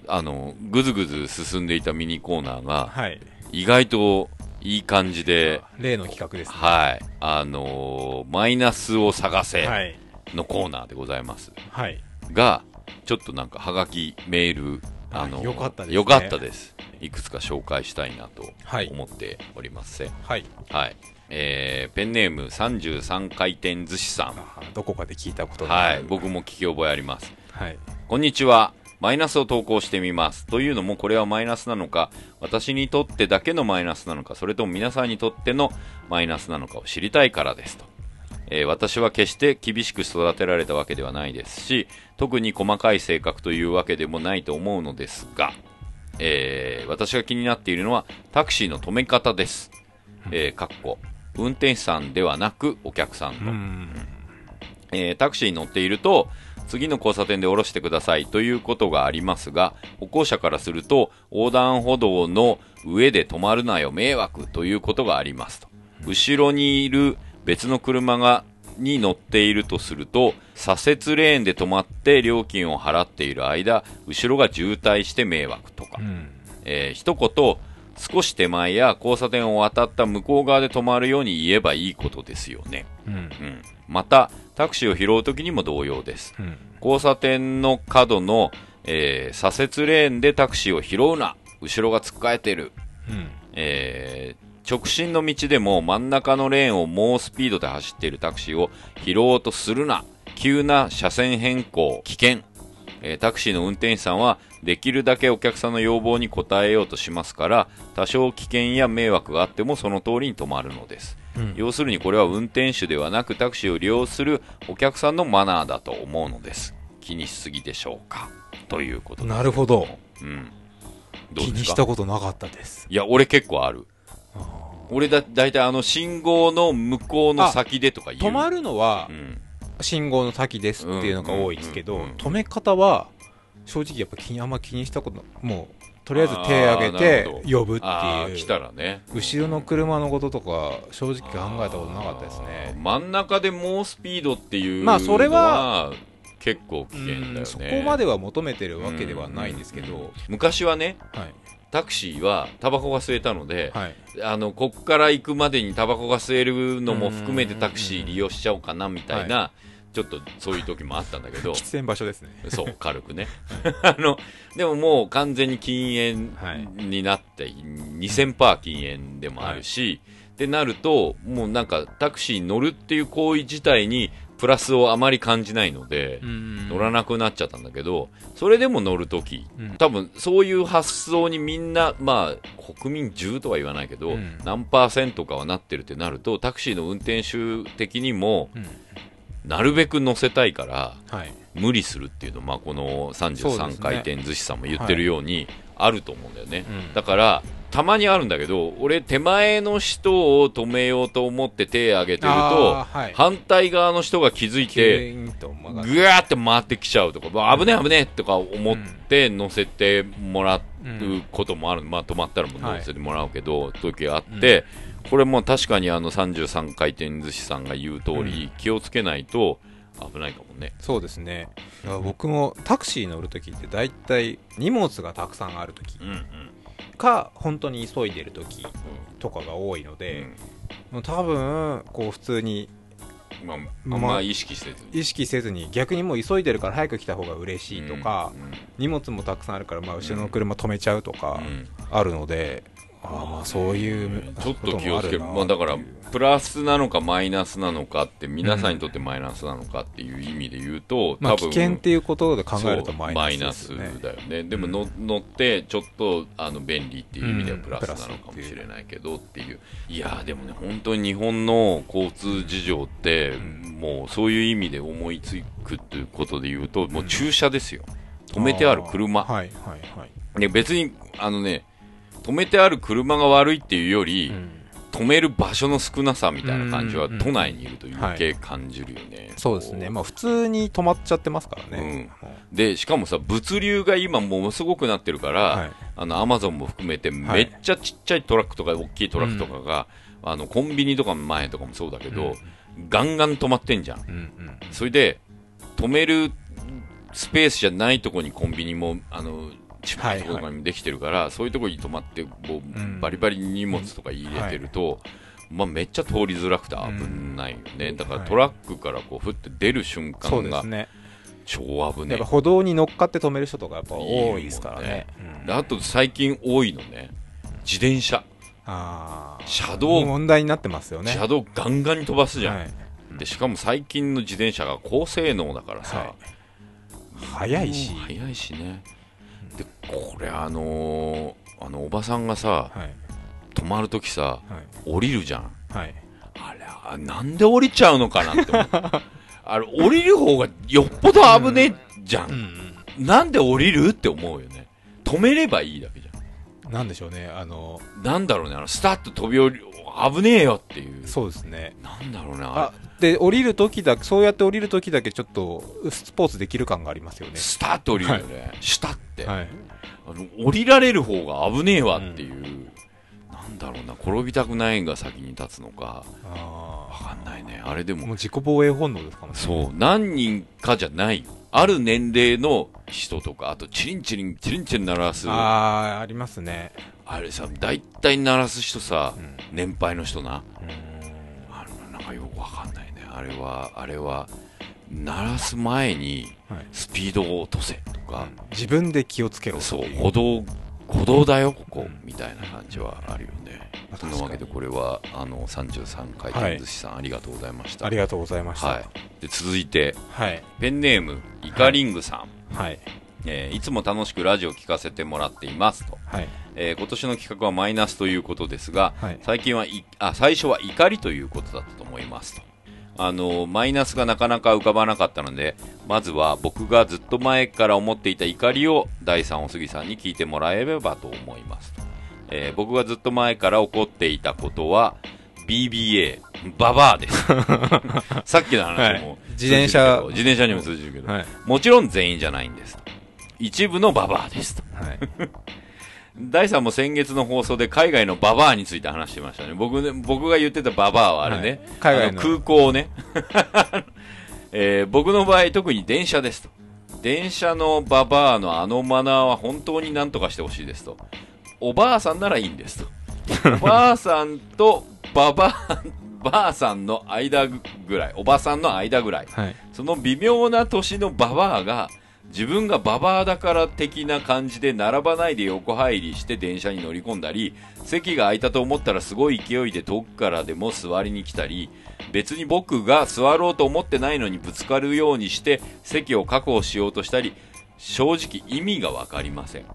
あのぐずぐず進んでいたミニコーナーがはい。意外といい感じで例の企画ですね。はい。あのーマイナスを探せはい。のコーナーでございます。はい。がちょっとなんかはがきメールあのあよかったですね。よかったですいくつか紹介したいなとはい。思っております、はい。はい。えーペンネーム33回転寿司さんあどこかで聞いたことがはい。僕も聞き覚えあります。はい。こんにちは。マイナスを投稿してみます。というのも、これはマイナスなのか、私にとってだけのマイナスなのか、それとも皆さんにとってのマイナスなのかを知りたいからですと。えー私は決して厳しく育てられたわけではないですし、特に細かい性格というわけでもないと思うのですが、えー私が気になっているのはタクシーの止め方です。えーかっこ。運転手さんではなくお客さんの。うん。えータクシーに乗っていると次の交差点で降ろしてくださいということがありますが歩行者からすると横断歩道の上で止まるなよ迷惑ということがありますと。後ろにいる別の車がに乗っているとすると左折レーンで止まって料金を払っている間後ろが渋滞して迷惑とか、うん。えー一言少し手前や交差点を渡った向こう側で止まるように言えばいいことですよね。うん。うん、またタクシーを拾うときにも同様です。うん。交差点の角の、えー左折レーンでタクシーを拾うな。後ろが突っかえてる、うん。えー直進の道でも真ん中のレーンを猛スピードで走っているタクシーを拾おうとするな。急な車線変更危険、えータクシーの運転手さんはできるだけお客さんの要望に応えようとしますから多少危険や迷惑があってもその通りに止まるのです。うん。要するにこれは運転手ではなくタクシーを利用するお客さんのマナーだと思うのです。気にしすぎでしょうか。ということなるほど。うん。どう気にしたことなかったです。いや俺結構ある俺だ大体あの信号の向こうの先でとか言う。止まるのはうん。信号の先ですっていうのが多いですけど、止め方は正直やっぱ気にあんま気にしたこともうとりあえず手挙げて呼ぶっていう。来たらね。後ろの車のこととか正直考えたことなかったですね。真ん中で猛スピードっていうまあそれは結構危険だよね。うんそこまでは求めてるわけではないんですけど、昔はねはいタクシーはタバコが吸えたので、はい。あのこっから行くまでにタバコが吸えるのも含めてうんタクシー利用しちゃおうかなみたいな、ちょっとそういう時もあったんだけど。喫煙場所ですね。そう軽くね。あのでももう完全に禁はい。煙になって、2000パー禁煙でもあるし、ってなるともうなんかタクシーに乗るっていう行為自体にプラスをあまり感じないので、乗らなくなっちゃったんだけど、それでも乗るとき、うん。多分そういう発想にみんな、まあ、国民10とは言わないけど、うん。何パーセントかはなってるってなると、タクシーの運転手的にも、うん。なるべく乗せたいから、はい。無理するっていうのまあ、このそうです33ね。回転寿司さんも言ってるように、あると思うんだよね。うん。だから、たまにあるんだけど、俺、手前の人を止めようと思って手挙げてると、はい。反対側の人が気づいて、ぐわーって回ってきちゃうとか、まあ危ねえ危ねえとか思って乗せてもらうこともある、まあ止まったらもう乗せてもらうけど、時があって、これも確かにあの33回転寿司さんが言う通り、気をつけないと危ないかもね。そうですね僕もタクシー乗るときって大体荷物がたくさんあるときうんうん。か本当に急いでるときとかが多いので、もう多分こう普通にまあ、まあ意識せずに。意識せずに逆にもう急いでるから早く来た方が嬉しいとか、うん荷物もたくさんあるからまあ後ろの車止めちゃうとかうんあるので、ああそういうちょっと気をつける、まあ、だからプラスなのかマイナスなのかって皆さんにとってマイナスなのかっていう意味で言うと、まあ、多分危険っていうことで考えるとマイナスね。だよね。でもの、乗ってちょっとあの便利っていう意味ではうんプラスなのかもしれないけどっていう、い。やーでもね本当に日本の交通事情って、もうそういう意味で思いつくということで言うともう駐車ですよ。止めてある車。はいはいはい、で別にあのね止めてある車が悪いっていうより、うん。止める場所の少なさみたいな感じはうん都内にいると余計感じるよね、そうですね。まあ普通に止まっちゃってますからね、でしかもさ物流が今ものすごくなってるから、はい。あのアマゾンも含めてめっちゃちっちゃいトラックとか大きいトラックとかが、あのコンビニとかの前とかもそうだけど、ガンガン止まってんじゃんうんうん。それで止めるスペースじゃないとこにコンビニもあのところにもできてるから、そういうところに止まってこう、ん。バリバリに荷物とか入れてると、まあ、めっちゃ通りづらくて危ないよね、だからはい。トラックからこうふって出る瞬間がね。超危ねやっぱ歩道に乗っかって止める人とかやっぱ多いですからね。うん。であと最近多いのね。自転車。あー。車道。問題になってますよね。車道ガンガンに飛ばすじゃん、はい。でしかも最近の自転車が高性能だからさ、はい。早いし。もう早いしねでこれあのーあのおばさんがさはい。止まるときさはい。降りるじゃん。はい。あれあなんで降りちゃうのかなって あれ降りる方がよっぽど危ねえじゃん、うんなんで降りるって思うよね。止めればいいだけじゃうん。なんでしょうねあのんなんだろうねあのスタッと飛び降り危ねえよっていう。そうですね。なんだろうねああで降りる時だけそうやって降りる時だけちょっとスポーツできる感がありますよね。れスタッと降りるよね、シュタって、はい。あの降りられる方が危ねえわっていう、なんだろうな転びたくないが先に立つのか。あわかんないね。あれでも。ーもう自己防衛本能ですかもね。そう。何人かじゃない。ある年齢の人とかあとチリンチリンチリンチリン鳴らす。あああありますね。れさ大体鳴らす人さ、うん。年配の人な。うあのなんかよくわかんない。ねあれはあれは鳴らす前にスピードを落とせとか、自分で気をつけろ。そうい歩道歩道だよここ、うん。みたいな感じはあるよね。まあそんなわけでこれはあの33回転寿司さん、ありがとうございました。ありがとうございました。はい、で続いてはい。ペンネームイカリングさん、はい。えーいつも楽しくラジオ聞かせてもらっていますと、はい。えー今年の企画はマイナスということですが、はい。最近はいあ最初は怒りということだったと思いますとあのマイナスがなかなか浮かばなかったのでまずは僕がずっと前から思っていた怒りを第3お杉さんに聞いてもらえればと思いますと、えー僕がずっと前から怒っていたことは BBA ババアです さっきの話も、はい自転車自転車にも通じるけど、はいもちろん全員じゃないんです。一部のババアですと。はい。第3も先月の放送で海外のババアについて話してましたね。僕ね、僕が言ってたババアはあれね、はい海外のあ空港をね、えー僕の場合特に電車ですと。電車のババアのあのマナーは本当に何とかしてほしいですと。おばあさんならいいんですと。おばあさんとババア、ばあさんの間ぐらい、おばさんの間ぐらい。はい。その微妙な年のババアが、自分がババアだから的な感じで並ばないで横入りして電車に乗り込んだり、席が空いたと思ったらすごい勢いで遠くからでも座りに来たり、別に僕が座ろうと思ってないのにぶつかるようにして席を確保しようとしたり、正直意味がわかりません。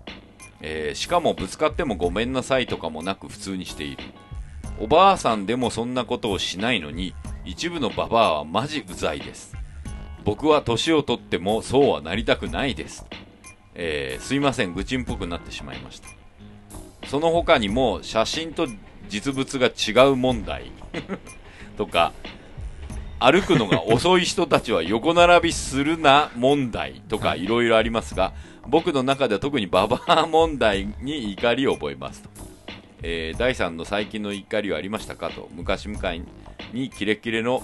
えーしかもぶつかってもごめんなさいとかもなく普通にしている。おばあさんでもそんなことをしないのに、一部のババアはマジうざいです。僕は年を取ってもそうはなりたくないです。えーすいません、愚痴んっぽくなってしまいました。その他にも、写真と実物が違う問題 とか、歩くのが遅い人たちは横並びするな問題とかいろいろありますが、僕の中では特にババア問題に怒りを覚えますと。えー第3の最近の怒りはありましたか？と、昔向かいにキレッキレの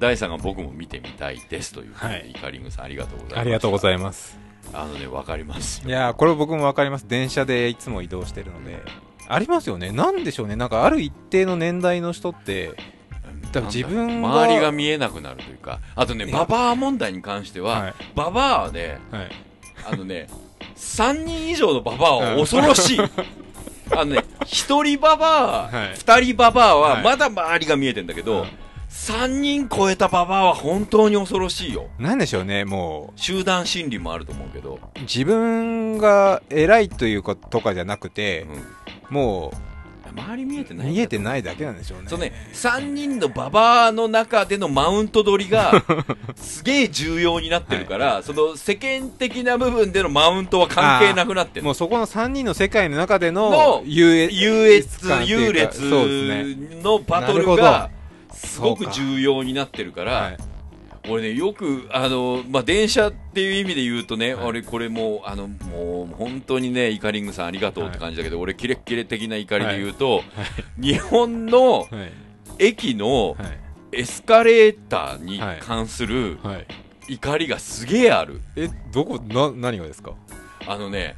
第3が僕も見てみたいですということで、はいイカリングさんありがとうございます。ありがとうございます。あのね、わかりますいやーこれ僕もわかります。電車でいつも移動してるので。ありますよね。なんでしょうね。なんかある一定の年代の人って、多分自分が周りが見えなくなるというか、あとね、ババア問題に関しては、はいババアはね、はい。あのね、3人以上のババアは恐ろしい。あのね、1人ババア、はい。2人ババアははい。まだ周りが見えてんだけど、はい3人超えたババアは本当に恐ろしいよ。なんでしょうね。も集団心理もあると思うけど、う、自分が偉いということとかじゃなくて、うもん、周り見えてう、ない見えてないだけなんでしょうね。そうね、3人のババアの中でのマウント取りが すげえ重要になってるから、その世間的な部分でのマウントは関係なくなってる。もうそこの3人の世界の中でのの優越優劣ね。のバトルがど。すごく重要になってるから、はい。俺ね、よく、あの、まあ、電車っていう意味で言うとね、はい俺これもう、あの、もう、本当にね、イカリングさんありがとうって感じだけど、俺キレッキレ的な怒りで言うと、日本のはい。駅のはい。エスカレーターに関するはい。怒りがすげえある。え、どこ、な、何がですか？あのね、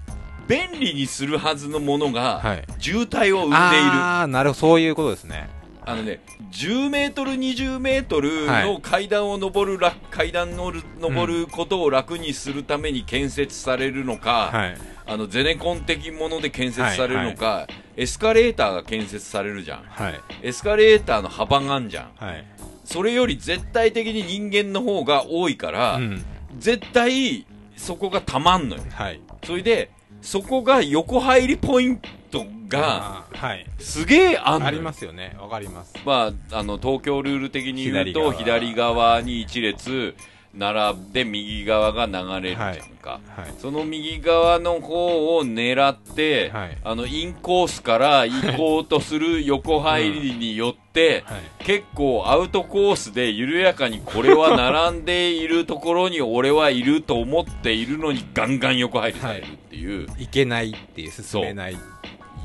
便利にするはずのものが、はい。渋滞を生んでいる。あー、なるほど、そういうことですね。あのね、10メートル、20メートルはいの階段を登る、楽階段のる登ることを楽にするために建設されるのか、はい。あのゼネコン的もので建設されるのか、エスカレーターが建設されるじゃん。はい。エスカレーターの幅があんじゃん。はい。それより絶対的に人間の方が多いから、うん。絶対そこがたまんのよ。はい。それで、そこが横入りポイントが、はい。すげえあん。ありますよね。わかります。まあ、あの東京ルール的に言うと左左側側に一列並んで右側が流れるじゃんか、はい。その右側の方を狙って、はいあのインコースから行こうとする横入りによって、はい。結構アウトコースで緩やかにこれは並んでいるところに俺はいると思っているのにガンガン横入りされるっていう、いけないっていう、進めない。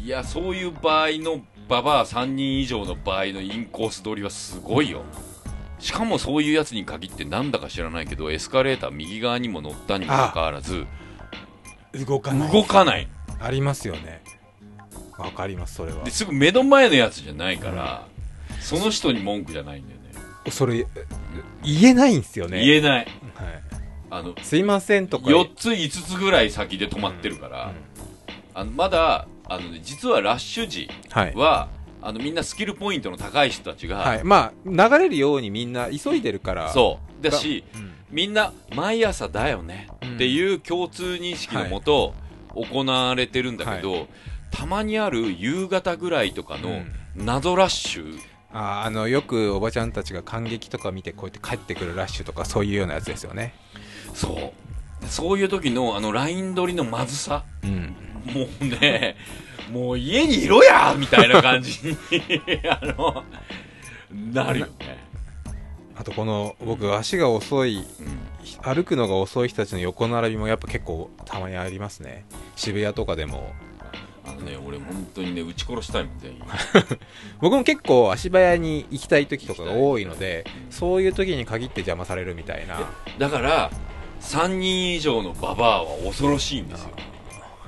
いや、そういう場合のババア3人以上の場合のインコース取りはすごいよ。しかもそういうやつに限ってなんだか知らないけど、エスカレーター右側にも乗ったにもかかわらず、動かない。動かない。ありますよね。わかります、それはで。すぐ目の前のやつじゃないから、その人に文句じゃないんだよね。それ、言えないんですよね。言えない。はい。あの、すいませんとか。4つ5つぐらい先で止まってるから、あのまだ、あのね、実はラッシュ時はい。は、あのみんなスキルポイントの高い人たちが、はい。まあ、流れるようにみんな急いでるから。そう。だし、うん。みんな毎朝だよねうんっていう共通認識のもと行われてるんだけど、たまにある夕方ぐらいとかのうん謎ラッシュ、あーあの、よくおばちゃんたちが感激とか見てこうやって帰ってくるラッシュとかそういうようなやつですよね。そう。そういう時のあのライン取りのまずさ、うん。もうね、もう家にいろやみたいな感じに、あの、なるよね。あとこの、僕足が遅いうん歩くのが遅い人たちの横並びもやっぱ結構たまにありますね。渋谷とかでも。あのね俺本当にね撃ち殺したいもん全員。僕も結構足早に行きたい時とかが多いのでそういう時に限って邪魔されるみたいな。だから3人以上のババアは恐ろしいんですよ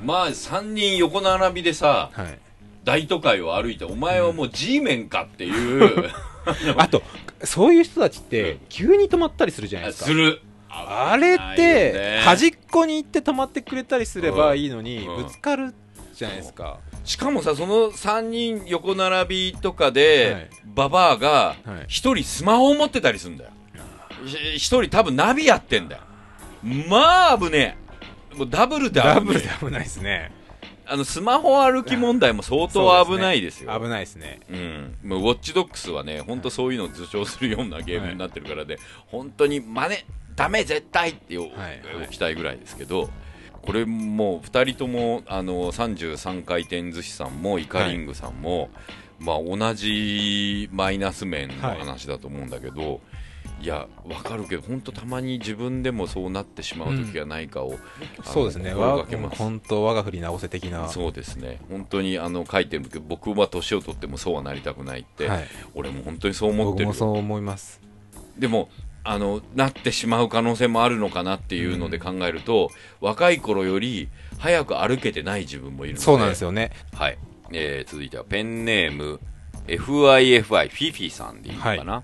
まあ3人横並びでさはい。大都会を歩いてお前はもう G メンかっていう、あとそういう人たちって急に止まったりするじゃないですか。する。あれって端っこに行って止まってくれたりすればいいのにうん。ぶつかるじゃないですか。しかもさその3人横並びとかで、はい。ババアがはい。1人スマホを持ってたりするんだよ。1人多分ナビやってんだよ。まあ危ねえもうダブルで危ねえダブルで危ないですね。あのスマホ歩き問題も相当危ないですよ。危ないですね。うん、もうウォッチドックスはね、本当そういうのを助長するようなゲームになってるからで、本当に真似、ダメ、絶対ってお,、はいはい。きたいぐらいですけど、これもう2人ともあの33回転寿司さんもイカリングさんも、まあ、同じマイナス面の話だと思うんだけど、い、や、わかるけど、本当たまに自分でもそうなってしまう時がないかを、あのそうですね。本当我が振り直せ的な。そうですね。本当にあの書いてるけど僕は年を取ってもそうはなりたくないって、はい。俺も本当にそう思ってるよ。僕もそう思います。でもあのなってしまう可能性もあるのかなっていうので考えると、若い頃より早く歩けてない自分もいるので。そうなんですよね。はい、えー続いてはペンネーム FIFI フィフィさんでいいのかな、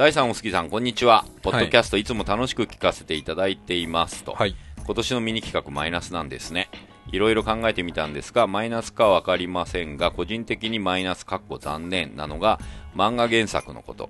第3お好きさんこんにちは。ポッドキャストいつも楽しく聞かせていただいていますと、はい。今年のミニ企画マイナスなんですね。いろいろ考えてみたんですがマイナスかは分かりませんが個人的にマイナスかっこ残念なのが漫画原作のこと、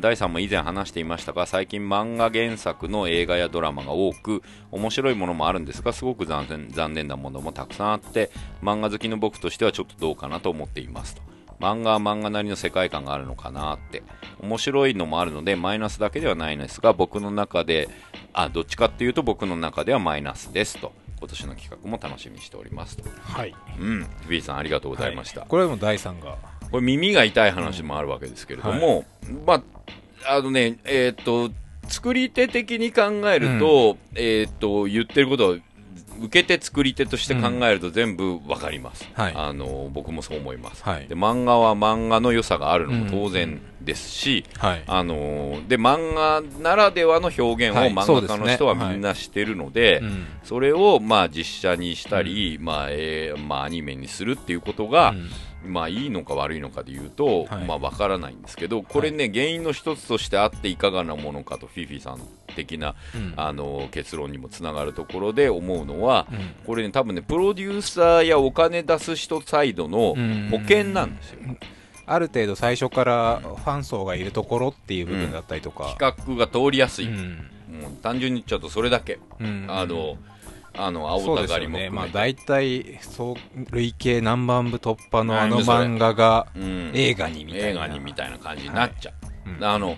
第3も以前話していましたが最近漫画原作の映画やドラマが多く面白いものもあるんですがすごく残念残念なものもたくさんあって漫画好きの僕としてはちょっとどうかなと思っていますと漫画は漫画なりの世界観があるのかなって。面白いのもあるのでマイナスだけではないのですが僕の中であどっちかっていうと僕の中ではマイナスですと。今年の企画も楽しみにしておりますと。はい。うん。フィーさんありがとうございました、これはもう第3が。これ耳が痛い話もあるわけですけれども、まああのねえーっと作り手的に考えると,、えーっと言ってることを受け手作り手として考えると全部わかります、はい。あの僕もそう思います、はい。で漫画は漫画の良さがあるのも当然ですし、はい。あので漫画ならではの表現をはい。漫画家の人はみんなしてるので、うん。それをまあ実写にしたり、まあえーまあ、アニメにするっていうことが、まあいいのか悪いのかで言うと、はい。まあわからないんですけどこれね、原因の一つとしてあっていかがなものかとフィフィさん的な、うん。あの結論にもつながるところで思うのは、うん。これね多分ねプロデューサーやお金出す人サイドのうん。保険なんですよ、ある程度最初からファン層がいるところっていう部分だったりとか、企画が通りやすい、うんもう単純に言っちゃうとそれだけ、うんあのあの青たがりもよねまあ大体そう累計何万部突破のあの漫画がうん。映画にみたいな。映画にみたいな感じになっちゃう、うんあの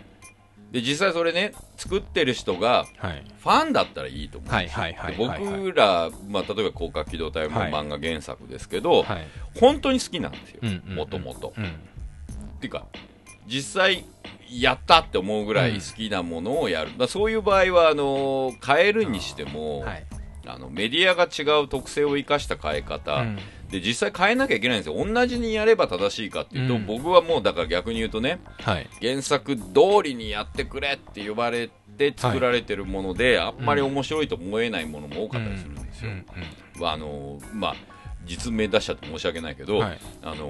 で実際それね作ってる人がはい。ファンだったらいいと思う。僕ら、まあ、例えば広角機動隊もはい。漫画原作ですけど、はい。本当に好きなんですよ。うんうんうん。もともとうん。っていうか実際やったって思うぐらい好きなものをやる、だからそういう場合はあの変えるにしても、はいあのメディアが違う特性を生かした変え方、うん。で実際変えなきゃいけないんですよ。同じにやれば正しいかっていうと、うん。僕はもうだから逆に言うとねはい。原作通りにやってくれって言われて作られてるもので、あんまり面白いと思えないものも多かったりするんですよ、うん。あのまあ実名出しちゃって申し訳ないけど、はい。あの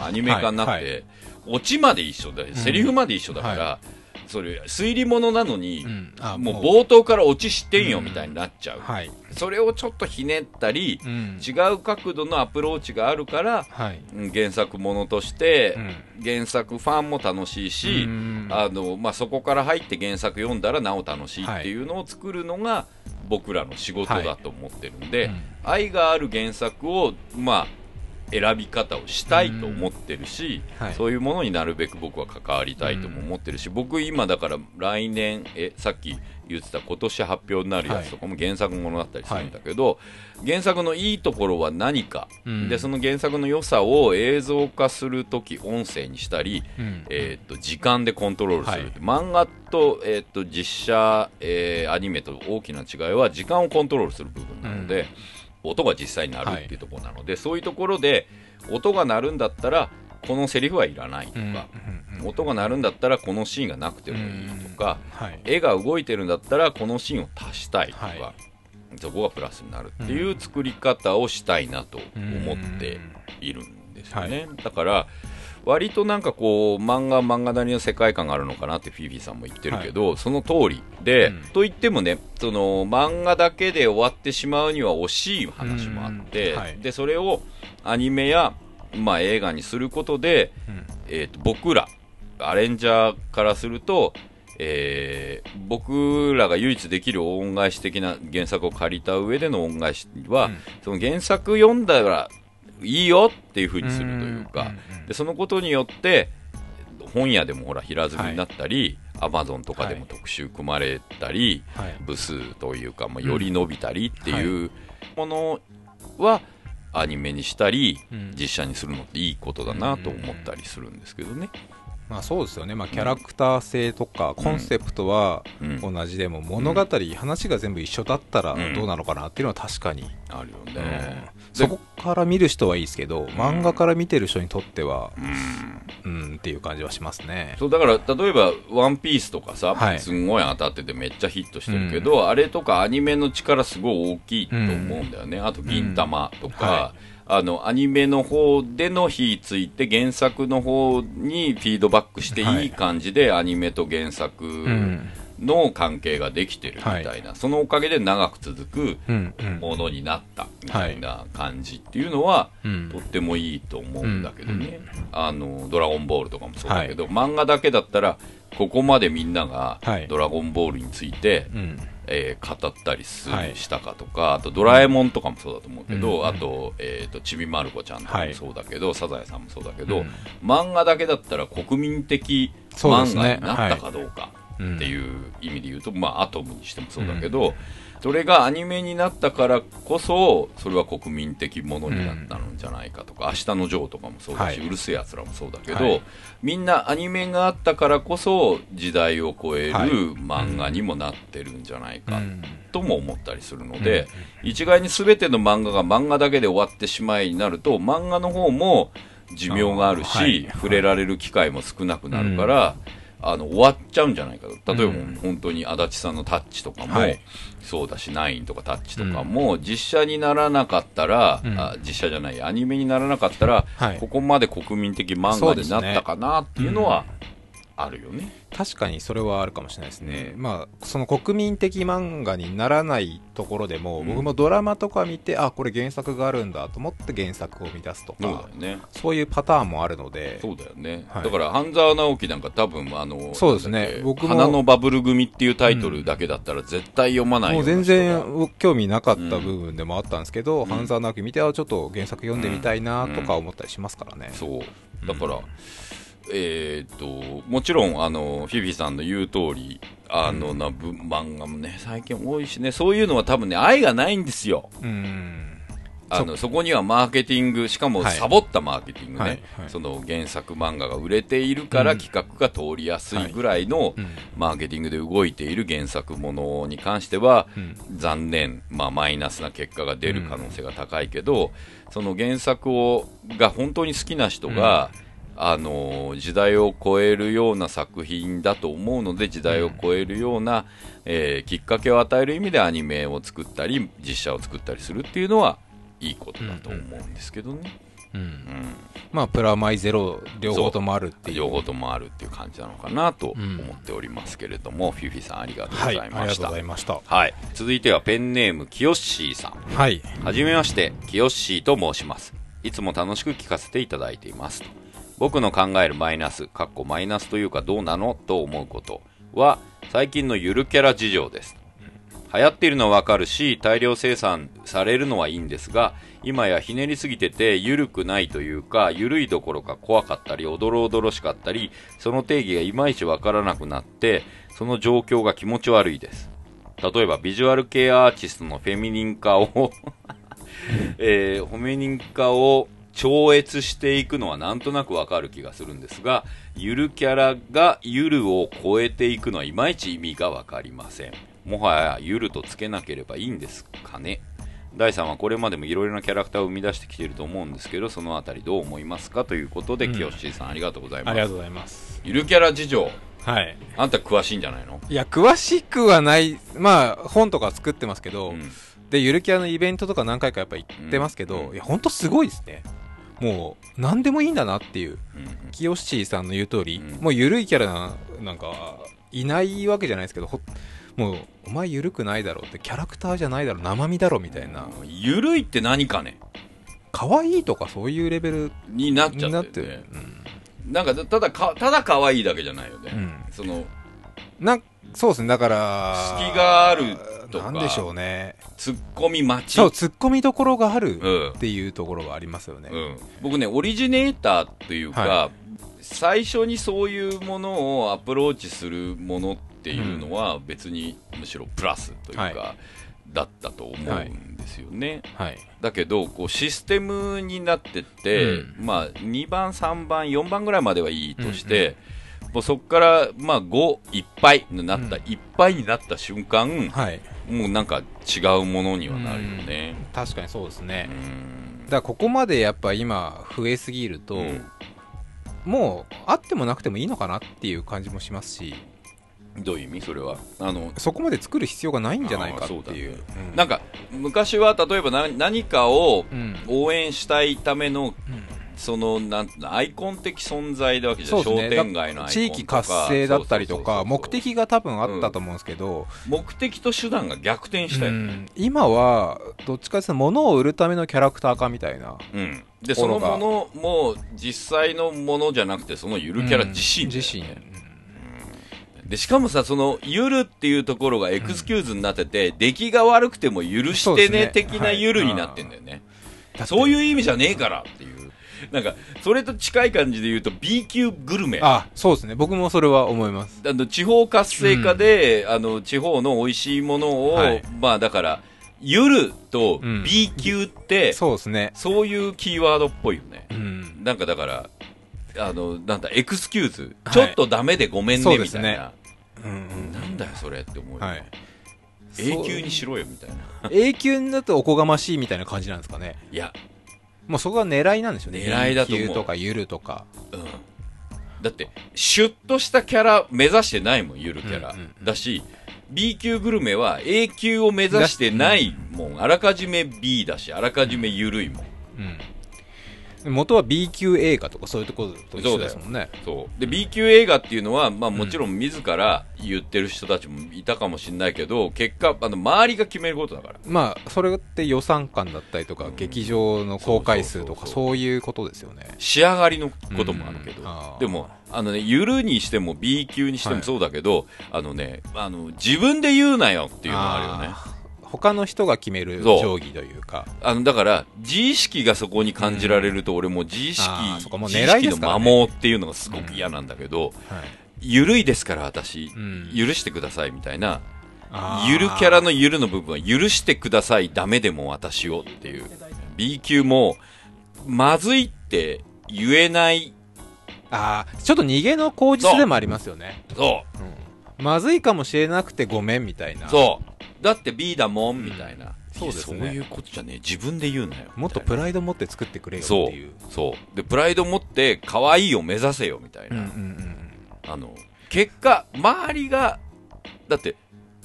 アニメ化になって、はい。はオチまで一緒だセリフまで一緒だから、はそれ推理物なのに、うん。あもう。冒頭からオチ知ってんよみたいになっちゃう、はい。それをちょっとひねったり、うん。違う角度のアプローチがあるからはい。うん原作ものとして、うん。原作ファンも楽しいし、うん。あのまあ、そこから入って原作読んだらなお楽しいっていうのを作るのが僕らの仕事だと思ってるんで、うん。愛がある原作を、まあ、選び方をしたいと思ってるし、うん。はい。そういうものになるべく僕は関わりたいとも思ってるし、僕今だから来年えさっき言ってた今年発表になるやつとかも原作ものだったりするんだけど、原作のいいところは何か、うん。でその原作の良さを映像化するとき音声にしたり、うん。えー、と時間でコントロールする、はい。漫画と,、えー、と実写、えーアニメと大きな違いは時間をコントロールする部分なので、音が実際になるっていうところなので、そういうところで音が鳴るんだったらこのセリフはいらないとか、うんうんうん。音が鳴るんだったらこのシーンがなくてもいいとか、はい。絵が動いてるんだったらこのシーンを足したいとか、はそこがプラスになるっていう作り方をしたいなと思っているんですよね、だから割となんかこう漫画漫画なりの世界観があるのかなってフィフィさんも言ってるけど、その通りで、うん。と言ってもねその漫画だけで終わってしまうには惜しい話もあって、うん。はい。でそれをアニメや、まあ、映画にすることで、うん。えー、と僕らアレンジャーからすると、えー僕らが唯一できる恩返し的な原作を借りた上での恩返しは、うん。その原作読んだらいいよっていうふうにするというか、でそのことによって本屋でもほら平積みになったり、アマゾンとかでも特集組まれたり、はい。部数というか、まあ、より伸びたりっていうものはアニメにしたり、うん。実写にするのっていいことだなと思ったりするんですけどね。まあそうですよね、まあ、キャラクター性とかコンセプトはうん。同じでも物語、話が全部一緒だったらうん。どうなのかなっていうのは確かに、あるようん。ね。そこから見る人はいいですけど、漫画から見てる人にとってはうん。うんっていう感じはしますね。そうだから例えば「ワンピースとかさ、はい。すんごい当たっててめっちゃヒットしてるけど、あれとかアニメの力すごい大きいと思うんだよね、あと「銀魂」とか、うんはあのアニメの方での火ついて原作の方にフィードバックしていい感じでアニメと原作うんの関係ができてるみたいな、そのおかげで長く続くものになったみたいな感じっていうのは、うん。とってもいいと思うんだけどね、うん。あのドラゴンボールとかもそうだけど、漫画だけだったらここまでみんながはい。ドラゴンボールについて、うんえー語ったりす、はい。したかとかあとドラえもんとかもそうだと思うけど、うん。あと,、えー、とちびまる子ちゃんとかもそうだけど、サザエさんもそうだけど、うん。漫画だけだったら国民的漫画になったかどうかうん。っていう意味で言うと、まあアトムにしてもそうだけど、それがアニメになったからこそそれは国民的ものになったんじゃないかとか、明日のジョーとかもそうだし、はい。うるせえやつらもそうだけど、はい。みんなアニメがあったからこそ時代を超えるはい。漫画にもなってるんじゃないかうん。とも思ったりするので、一概に全ての漫画が漫画だけで終わってしまいになると漫画の方も寿命があるし、はい。触れられる機会も少なくなるから、あの終わっちゃうんじゃないかと。例えば、うん。本当に足立さんの「タッチ」とかも、はい。そうだし「ナイン」とか「タッチ」とかも、実写にならなかったら、うん。あ実写じゃないアニメにならなかったら、はい。ここまで国民的漫画になったかなっていうのはあるよね。確かにそれはあるかもしれないですね、まあその国民的漫画にならないところでも、うん。僕もドラマとか見てあこれ原作があるんだと思って原作を見出すとそうだかよね。そういうパターンもあるのでそうだよね、はい。だから半沢直樹なんか多分あのそうですね。僕も花のバブル組っていうタイトルだけだったら絶対読まないううな人が全然興味なかった部分でもあったんですけど、ん。半沢直樹見てあちょっと原作読んでみたいなとか思ったりしますからね、そう。だから、えーっともちろんあのフィフィさんの言う通りあの、なぶ漫画もね最近多いしねそういうのは多分ね愛がないんですよ。うん。あのそこにはマーケティングしかもはい。サボったマーケティングね、はいはい。その原作漫画が売れているからうん。企画が通りやすいぐらいのうん。マーケティングで動いている原作ものに関しては、うん。残念、まあ、マイナスな結果が出る可能性が高いけど、その原作をが本当に好きな人が、あの時代を超えるような作品だと思うので時代を超えるような、えーきっかけを与える意味でアニメを作ったり実写を作ったりするっていうのはいいことだと思うんですけどね、うん。うん。まあプラマイゼロ両方ともあるっていう。両方ともあるっていう。感じなのかなと思っておりますけれども、フィフィさんありがとう。ごはいざいましたありがとう。ございましたはい、続いてはペンネームきよっしーさんはいはじめまして、きよっしーと申します。いつも楽しく聞かせていただいていますと。僕の考えるマイナス、かっこマイナスというかどうなのと思うことは、最近のゆるキャラ事情です。流行っているのはわかるし、大量生産されるのはいいんですが、今やひねりすぎてて、ゆるくないというか、ゆるいどころか怖かったり、おどろおどろしかったり、その定義がいまいちわからなくなって、その状況が気持ち悪いです。例えばビジュアル系アーティストのフェミニン化を えー、フェミニン化を超越していくのはなんとなくわかる気がするんですが、ゆるキャラがゆるを超えていくのはいまいち意味がわかりません。もはやゆるとつけなければいいんですかね。第3はこれまでもいろいろなキャラクターを生み出してきていると思うんですけど、そのあたりどう思いますかということで、うんきよしさんありがとうございます。ありがとうございます。ゆるキャラ事情、はい。あんた詳しいんじゃないの？いや、詳しくはない、まあ、本とか作ってますけど、うん。で、ゆるキャラのイベントとか何回かやっぱ行ってますけど、うんいや、ほんとすごいですね。もう、何でもいいんだなっていう。うんキヨッシーさんの言う通り、うん。もうゆるいキャラな、なんか、いないわけじゃないですけど、ほもう、お前ゆるくないだろうって、キャラクターじゃないだろう、生身だろみたいな。ゆるいって何かね。可愛いとかそういうレベルになっちゃってね。る。なん。かただかただ可愛いだけじゃないよね、うん。そのなんそうですね、だから、隙があるとか。なんでしょうね。ツッコミ待ち。そう、突っ込みどころがあるうん。っていうところがありますよね。うん、僕ねオリジネーターというか、は最初にそういうものをアプローチするものっていうのは別にむしろプラスというか、はだったと思うんですよね、はい。だけどこうシステムになってって、うまあ、2番3番4番ぐらいまではいいとして、もうそこから、まあ、5いっぱいになった、うん。いっぱいになった瞬間、はい。もうなんか違うものにはなるよね。確かにそうですね。うん。だからここまでやっぱ今増えすぎると、うん。もうあってもなくてもいいのかなっていう感じもしますし。どういう意味？それは。あのそこまで作る必要がないんじゃないかっていう。ね。うん。なんか昔は例えば何何かをうん。応援したいためのうんそのなんアイコン的存在だわけじゃん、ね。商店街のアイコンとか。地域活性だったりとか目的が多分あったと思うんですけど、目的と手段が逆転したよ、うんうん。今はどっちかというと物を売るためのキャラクター化みたいなでそのものも実際のものじゃなくてそのゆるキャラ自身自身でしかもさそのゆるっていうところがエクスキューズになってて、出来が悪くても許してねね。的なゆるになってんだよね、だってそういう意味じゃねえからっていう なんかそれと近い感じで言うと B 級グルメ。あそうですね。僕もそれは思います。あの地方活性化で、あの地方の美味しいものを、はい。まあだからゆるとうん。B 級って、そうですね。そういうキーワードっぽいよね。うん。なんかだからあのなんだエクスキューズ、はい。ちょっとダメでごめんねみたいな、うんうん。なんだよそれって思うよ、はい。永久にしろよみたいな。永久だとおこがましいみたいな感じなんですかね。いやもうそこが狙いなんでしょうね。狙いだと思う。とかゆるとか。うん。だってシュッとしたキャラ目指してないもんゆるキャラ、うんうんうん。だし B 級グルメは A 級を目指してないもん。あらかじめ B だしあらかじめゆるいもん。うん元は B 級映画とかそういうところと一緒ですもんね。そうで B 級映画っていうのは、まあ、もちろん自ら言ってる人たちもいたかもしれないけど結果あの周りが決めることだから。まあそれって予算感だったりとか、うん。劇場の公開数とかそういうことですよね。仕上がりのこともあるけど、うん。でもあのねゆるにしても B 級にしてはいもそうだけど、あのねあの自分で言うなよっていうのがあるよね他の人が決める定義というか。あのだから自意識がそこに感じられると、俺も自意識、あーそこもう自意狙い識の摩耗っていうのがすごく嫌なんだけど、はい。ゆるいですから私、うん。許してくださいみたいな。ゆるキャラのゆるの部分は許してくださいダメでも私をっていう。B 級もまずいって言えない。あーちょっと逃げの口実でもありますよね。そうんまずいかもしれなくてごめんみたいな。うそう。だって B だもんみたいな、そうですね。そういうことじゃねえ自分で言うなよ。もっとプライド持って作ってくれよってそう。いう。そう。でプライド持って可愛いを目指せよみたいな、うんうんうんあの結果周りがだって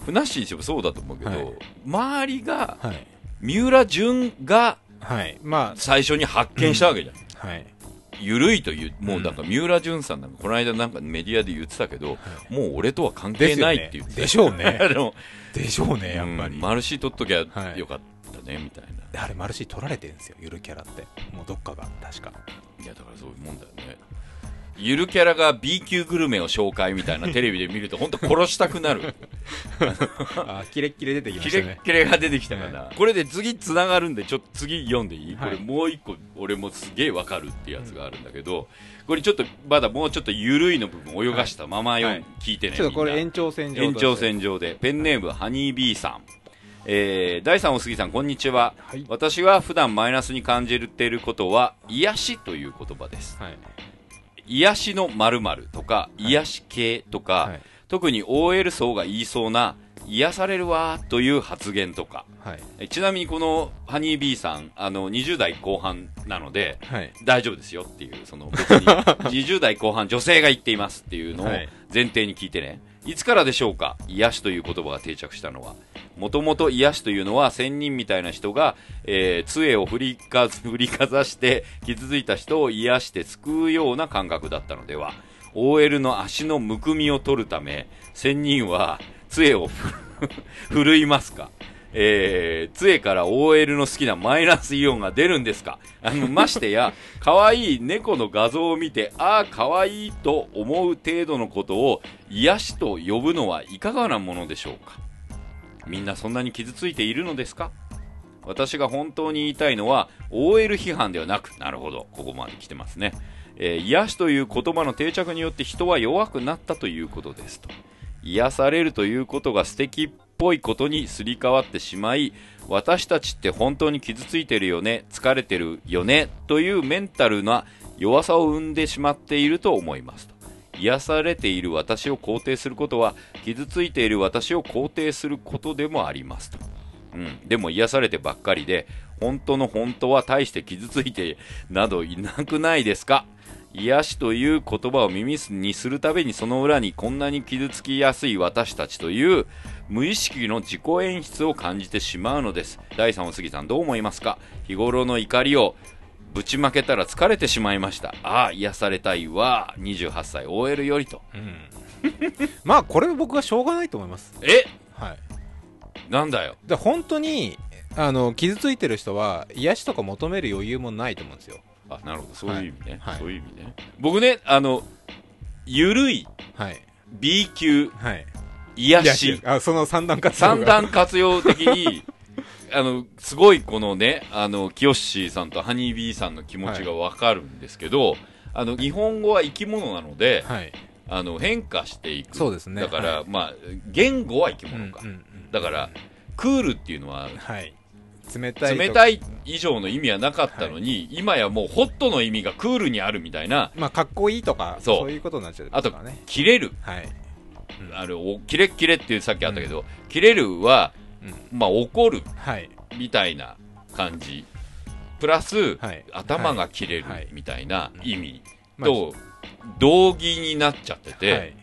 ふなっしーにしてもそうだと思うけど、はい。周りがはい。三浦淳がはい。ま最初に発見したわけじゃん、あはいゆるいという、もうなんか三浦淳さんなんか、この間なんかメディアで言ってたけど、もう俺とは関係ないって言ってたでしょうねでしょうねやっぱり、うんマルシー取っときゃはい。よかったね、みたいな。あれマルシー取られてるんですよゆるキャラって。もうどっかが確か。いや、だからそういうもんだよね。ゆるキャラが B 級グルメを紹介みたいなテレビで見ると、本当殺したくなる。あキレッキレ出てきまキレしたね。ッキレが出てきたかな、これで次つながるんでちょっと次読んでいい、はい。これもう一個俺もすげえわかるってやつがあるんだけど、これちょっとまだもうちょっと緩いの部分泳がしたまま読ん、はい。聞いてねちょっとこれ延長線上延長線上で。ペンネームハニービーさん。えー、第3お杉さんこんにちは、はい。私は普段マイナスに感じていることは癒しという言葉です。はい癒しの〇〇とか癒し系とか、はい。特に OL 層が言いそうな癒されるわーという発言とか。はい。えちなみにこのハニービーさんあの20代後半なのではい。大丈夫ですよっていうその別に20代後半女性が言っていますっていうのをはい。前提に聞いてねいつからでしょうか？癒しという言葉が定着したのは。もともと癒しというのは仙人みたいな人が、えー、杖を振りか 振りかざして傷ついた人を癒して救うような感覚だったのでは。OL の足のむくみを取るため仙人は杖を 振るいますか？えー、杖から OL の好きなマイナスイオンが出るんですか？あの、ましてや、可愛い猫の画像を見て、ああ、可愛いと思う程度のことを癒しと呼ぶのはいかがなものでしょうか？みんなそんなに傷ついているのですか？私が本当に言いたいのは OL 批判ではなくなるほどここまで来てますね、えー癒しという言葉の定着によって人は弱くなったということですと。癒されるということが素敵っぽいことにすり替わってしまい私たちって本当に傷ついてるよね疲れてるよねというメンタルな弱さを生んでしまっていると思います癒されている私を肯定することは傷ついている私を肯定することでもありますと。うん、でも癒されてばっかりで本当の本当は大して傷ついてなどいなくないですか？癒しという言葉を耳にするたびにその裏にこんなに傷つきやすい私たちという無意識の自己演出を感じてしまうのです。第3お杉さんどう思いますか？日頃の怒りをぶちまけたら疲れてしまいました。ああ癒されたいわ。28歳 OL よりと。うん。まあこれ僕はしょうがないと思います。え？はい。なんだよ。で本当にあの傷ついてる人は癒しとか求める余裕もないと思うんですよ。あなるほど。そういう意味ね、はい。そういう意味ね。僕ねあのゆるいはい。B 級。はい癒し。あその三段活用が。三段活用的に あのすごいこのねあのキヨッシーさんとハニービーさんの気持ちがわかるんですけど、あの日本語は生き物なので、はい。あの変化していく。そうですね。だから、はまあ言語は生きうん物か、うんうん。だからクールっていうのははい。冷たいと冷たい以上の意味はなかったのに、今やもうホットの意味がクールにあるみたいな。まあかっこいいとかそう。そういうことになっちゃうあと切れる。はいあれおキレッキレってさっきあったけど、切れるは、うん。まあ怒るはい。みたいな感じ。プラス、はい。頭が切れるはい。みたいな意味まあと同義になっちゃってて、はい。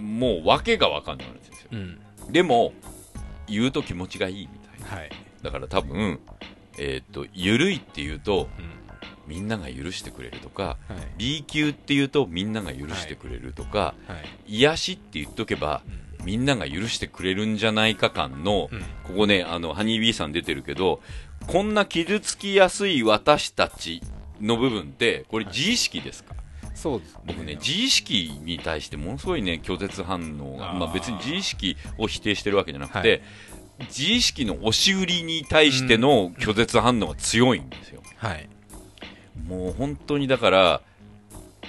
もう訳が分かんないんですよ。うん。でも言うと気持ちがいいみたいな。はい。だから多分えーっと緩いっていうとうんみんなが許してくれるとかはい。B 級っていうとみんなが許してくれるとか、はい。癒しって言っとけばみんなが許してくれるんじゃないか感の、うん。ここね、あの、ハニービーさん出てるけど、こんな傷つきやすい私たちの部分って、これ自意識ですか、そうです僕ね、自意識に対してものすごいね、拒絶反応が、まあ別に自意識を否定してるわけじゃなくて、はい。自意識の押し売りに対しての拒絶反応が強いんですよ。はいもう本当にだから、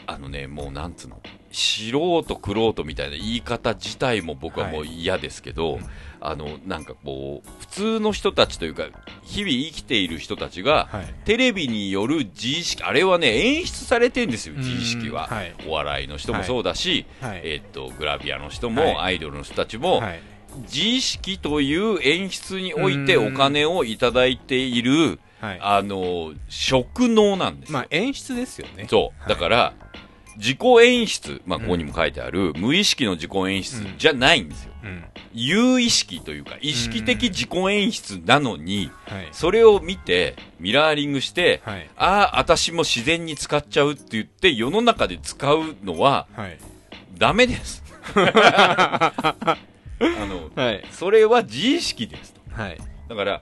あのね、もうなんつうの、素人、くろうとみたいな言い方自体も僕はもう嫌ですけど、うん。あの、なんかこう、普通の人たちというか、日々生きている人たちが、はい。テレビによる自意識、あれはね、演出されてんですよ、うん。自意識は。はい。お笑いの人もそうだし、はい。えっと、グラビアの人も、はい。アイドルの人たちも、はい。自意識という演出においてうん。お金をいただいている、はい。あの、職能なんですよ。まあ演出ですよね。そう。はい。だから、自己演出、まあ、ここにも書いてある、無意識の自己演出うん。じゃないんですよ。うん。有意識というか、意識的自己演出なのに、はい。それを見て、ミラーリングして、はい。ああ、私も自然に使っちゃうって言って、世の中で使うのは、はい。ダメです。あの、はい。それは自意識ですと。はい。だから、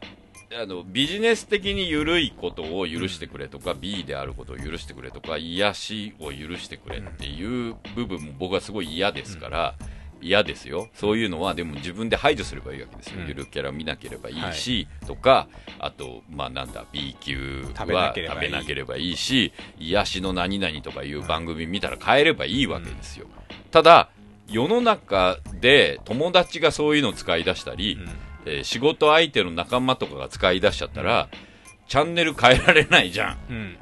あの、ビジネス的に緩いことを許してくれとか、B であることを許してくれとか、癒しを許してくれっていう部分も僕はすごい嫌ですから、嫌ですよ。そういうのは、でも自分で排除すればいいわけですよ。うんゆるキャラ見なければいいし、とか、あと、まあなんだ、B 級食べなはければいい食べなければいいし、癒しの何々とかいう番組見たら変えればいいわけですよ。ただ、世の中で友達がそういうのを使い出したり、えー仕事相手の仲間とかが使い出しちゃったら、チャンネル変えられないじゃん。うん。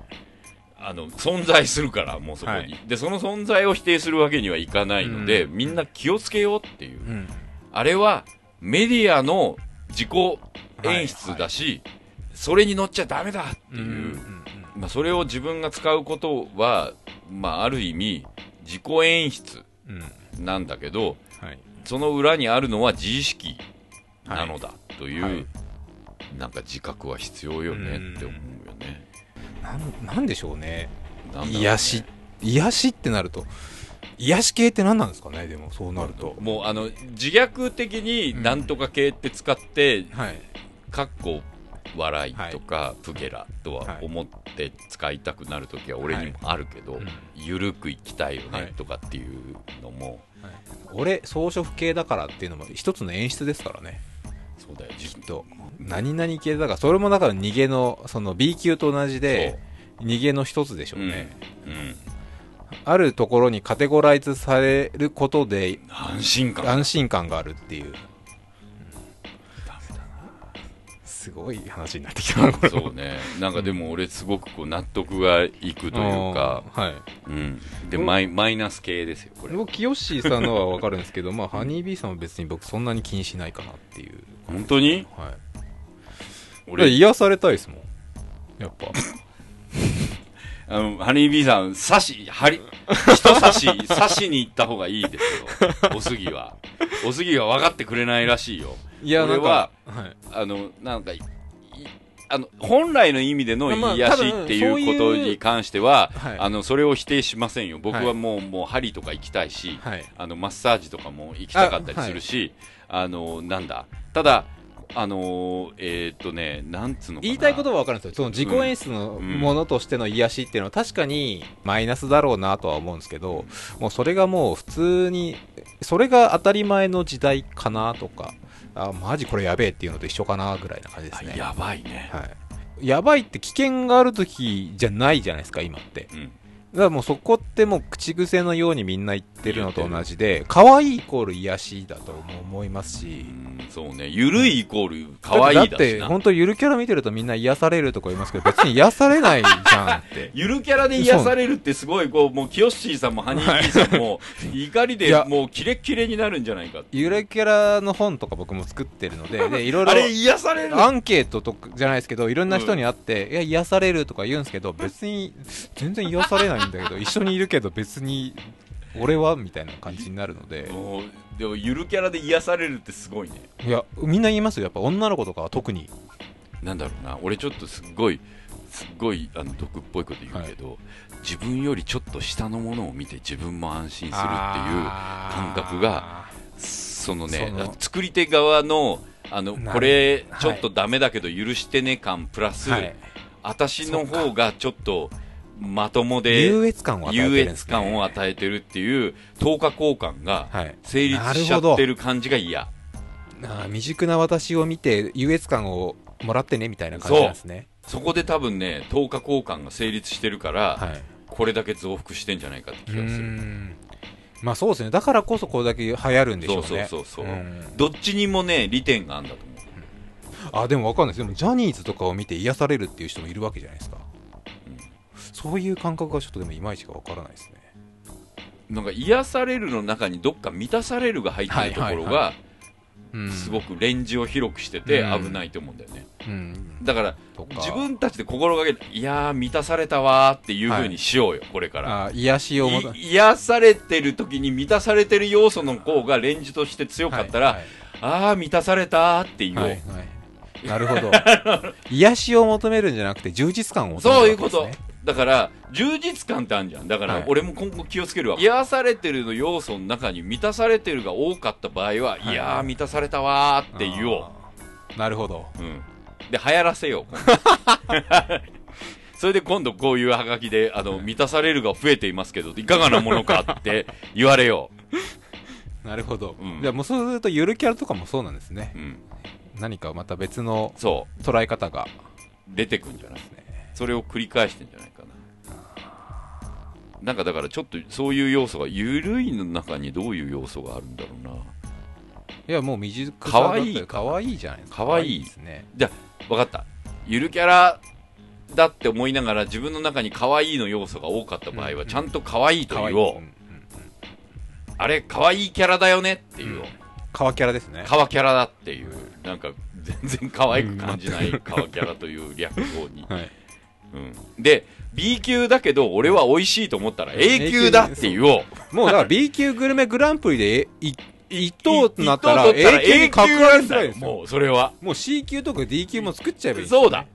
あの、存在するから、もうそこに、はい。で、その存在を否定するわけにはいかないので、うん。みんな気をつけようっていう。うん。あれは、メディアの自己演出だし、それに乗っちゃダメだっていう、うんまあ、それを自分が使うことは、まあ、ある意味、自己演出なんだけど、はい。その裏にあるのは自意識なのだという、はい。なんか自覚は必要よねって思うよね。なんなんでしょうね。ね。癒し癒しってなると癒し系って何なんですかねでもそうなると。もうあの自虐的になんとか系って使って、はい。かっこ笑いとか、プゲラとは思って使いたくなるときは俺にもあるけど、うん。ゆるくいきたいよはいねとかっていうのも、俺装飾系だからっていうのも一つの演出ですからねそうだよきっと何々系だからそれもだから逃げのその B 級と同じで逃げの一つでしょうね、うん、うん、あるところにカテゴライズされることで安心感安心感があるっていう、すごい話になってきたなこれ。そうね。なんかでも俺すごくこう納得がいくというか、あーはい。うん、でマイマイナス系ですよこれ。僕キヨッシーさんのは分かるんですけどまあハニービーさんは別に僕そんなに気にしないかなっていう本当に？はい。俺。俺癒されたいですもん。やっぱ。あの、ハニービーさん、刺し、はり、人刺し、刺しに行った方がいいですよ。おすぎは。おすぎは分かってくれないらしいよ。いや俺はかはい。あの、なんか、いあの、本来の意味でのまあ癒しっていうことに関しては、はいあの、それを否定しませんよ。僕ははいもう、もう、針とか行きたいし、はいあの、マッサージとかも行きたかったりするし、あ,、の、なんだ？ただ、あのーえーっとね、なんつうの。言いたいことは分かるんですよその自己演出のうんものとしての癒しっていうのは確かにマイナスだろうなとは思うんですけどもうそれがもう普通にそれが当たり前の時代かなとかあマジこれやべえっていうのと一緒かなぐらいな感じですねあやばいね。はい、やばいって危険がある時じゃないじゃないですか今ってうん。だからもうそこってもう口癖のようにみんな言ってるのと同じで可愛いイコール癒しだとも思いますしうんそうね。ゆるいイコール、可愛いだしな。だって本当ゆるキャラ見てるとみんな癒されるとか言いますけど別に癒されないじゃんって ゆるキャラで癒されるってすごい、こう、もう、キヨッシーさんもハニービーさんも、怒りでもう、キレッキレになるんじゃないかって。ゆるキャラの本とか僕も作ってるのででいろいろあれ、癒されるアンケートとかじゃないですけどいろんな人に会って、いや癒されるとか言うんですけど別に全然癒されないんだけど一緒にいるけど別に俺はみたいな感じになるので。でも、ゆるキャラで癒されるってすごいね。いやみんな言いますよ。やっぱ女の子とかは特に。なんだろうな、俺ちょっとすっごい、すっごい、あの、毒っぽいこと言うけど、自分よりちょっと下のものを見て自分も安心するっていう感覚がそのね作り手側のあのこれはい。ちょっとダメだけど許してね感プラス、はい。私の方がちょっとまともで優越感を与えて優るね、越感を与えてるっていう等価交換がはい。成立しちゃってる感じが嫌。あー未熟な私を見て優越感をもらってねみたいな感じなんですね。そこで多分ね等価交換が成立してるから、はい。これだけ増幅してんじゃないかって気がする。ん。まあそうですね。だからこそこれだけ流行るんでしょうね。そうそうそうどっちにもね利点があるんだと思う。あでも分かんないです。でもジャニーズとかを見て癒されるっていう人もいるわけじゃないですか、そういう感覚がちょっとでもいまいちが分からないですね。なんか癒されるの中にどっか満たされるが入ってるところはいはいがうん。すごくレンジを広くしててうん。危ないと思うんだよね、うん。だから自分たちで心がけていやー満たされたわーっていう風にしようよ、これから。あ癒しを癒されてる時に満たされてる要素の方がレンジとして強かったら、はいああ満たされたーって言おう、はいはい。なるほど。癒しを求めるんじゃなくて充実感を求めそういうことだから充実感ってあるじゃん。だから、はい。俺も今後気をつけるわ。癒されてるの要素の中に満たされてるが多かった場合は、い。い、やー満たされたわーって言おう。なるほど。うん、で流行らせよう それで今度こういうハガキであの満たされるが増えていますけどいかがなものかって言われよ なるほど、うん。じゃあもうそうするとゆるキャラとかもそうなんですね。うん、何かまた別のそ捉え方が。う出てくんじゃない？ねそれを繰り返してんじゃないかな。なんかだからちょっとそういう要素がゆるいの中にどういう要素があるんだろうな。いやもう未熟さ可愛いだったら可愛いじゃないですか。可愛い。ですね。分かった。ゆるキャラだって思いながら自分の中に可愛いの要素が多かった場合はちゃんと可愛いと言おう、うんうんあれ可愛いキャラだよねっていう、うん。キャラですね。カワキャラだっていう。なんか全然可愛く感じないカワキャラという略語に、はいうん、で B 級だけど俺は美味しいと思ったら A 級だって言おう。もうだから B 級グルメグランプリでい一等となったら A 級に格上げすらいですよ。もうそれは。もう C 級とか D 級も作っちゃえばいいそうだ。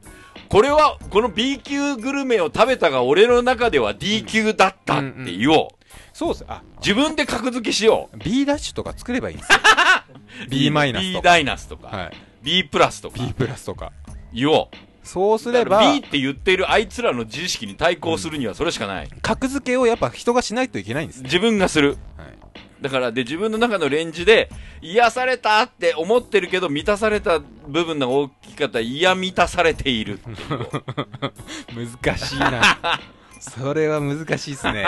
これはこの B 級グルメを食べたが俺の中では D 級だったって言おう、そうっす。あ。自分で格付けしよう。B ダッシュとか作ればいいんですよ。B マイナス B とか。ダイナスとか、はい。B プラスとか。B プラスとか。言おうそうすれば B って言っているあいつらの自意識に対抗するにはそれしかない、格付けをやっぱ人がしないといけないんですね。自分がする。はい。だからで自分の中のレンジで癒されたって思ってるけど満たされた部分の大きかった嫌満たされている 難しいな。それは難しいっすね。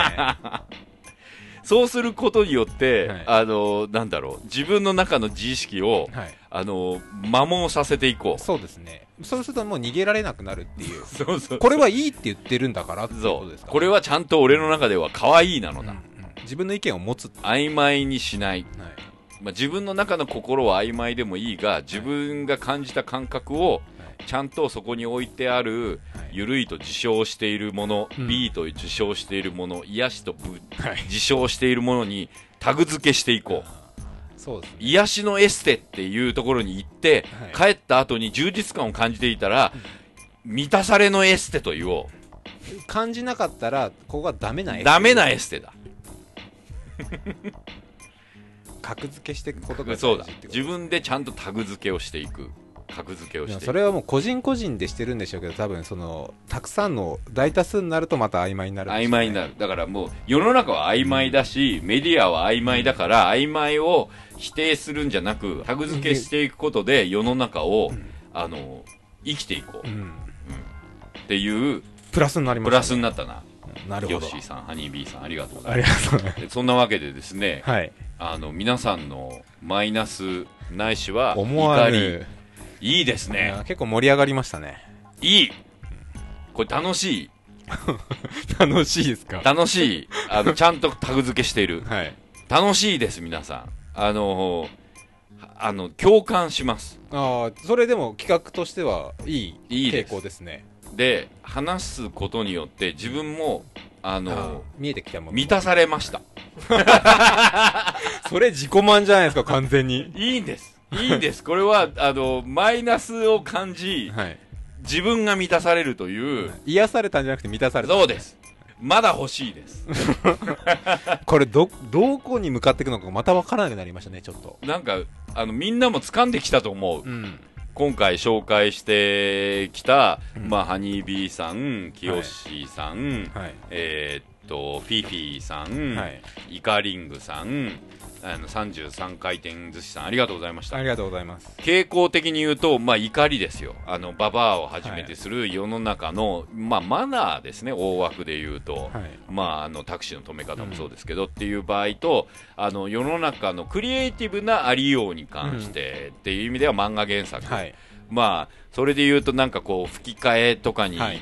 そうすることによって、はい。あのなんだろう。自分の中の自意識をはい。あの摩耗させていこう。そうですねそうするともう逃げられなくなるっていう。そうそうこれはいいって言ってるんだからってこそうとですかこれはちゃんと俺の中では可愛いなのだ、うんうん。自分の意見を持つ、曖昧にしない、はい。まあ、自分の中の心は曖昧でもいいが自分が感じた感覚をちゃんとそこに置いてあるはい。ゆるいと自称しているもの、うん。B と自称しているもの癒しとぶはい。自称しているものにタグ付けしていこうそうですね。癒しのエステっていうところに行って、帰った後に充実感を感じていたら、満たされのエステと言お感じなかったらここがダメなう絵ダメなエステだ。格付けしていくことが大そうだ。自分でちゃんとタグ付けをしていく。格付けをしていく。それはもう個人個人でしてるんでしょうけど多分そのたくさんの大多数になるとまた曖昧になるね。曖昧になる。だからもう世の中は曖昧だし、メディアは曖昧だから曖昧を否定するんじゃなくタグ付けしていくことで世の中を、あの生きていこう、うん。っていうプラスになりますプラスになったな。なるほど。ヨッシーさんハニービーさんありがとうござあいます。そんなわけでですね、はい。あの皆さんのマイナスないしは思わ怒り。ぬいいですいねや結構盛り上がりましたね。いい。これ楽しい。楽しいですか？楽しい。あのちゃんとタグ付けしている。はい。楽しいです皆さんあのあの共感します。ああそれでも企画としてはいい傾向ですね。で話すことによって自分もああのー見えてきたもの。満たされました。それ自己満じゃないですか完全に。いいんです。いいんです。これはあのマイナスを感じはい。自分が満たされるという。癒されたんじゃなくて満たされた。そうですまだ欲しいです。これどどこに向かっていくのかまた分からなくなりましたねちょっと。なんかあのみんなも掴んできたと思う。うん。今回紹介してきた、うん。まあ、ハニービーさん、キヨッシーさん、はい。えーっと、フィフィさん、はい。イカリングさん、あの33回転寿司さん、ありがとうございましたあ。りがとうございます傾向的に言うと、まあ、怒りですよ。あの、ババアをはじめてする世の中の、まあ、マナーですね、大枠で言うと。はいまあ、あのタクシーの止め方もそうですけど、っていう場合とあの世の中のクリエイティブなありように関して、っていう意味では漫画原作、はいまあそれで言うとなんかこう吹き替えとかには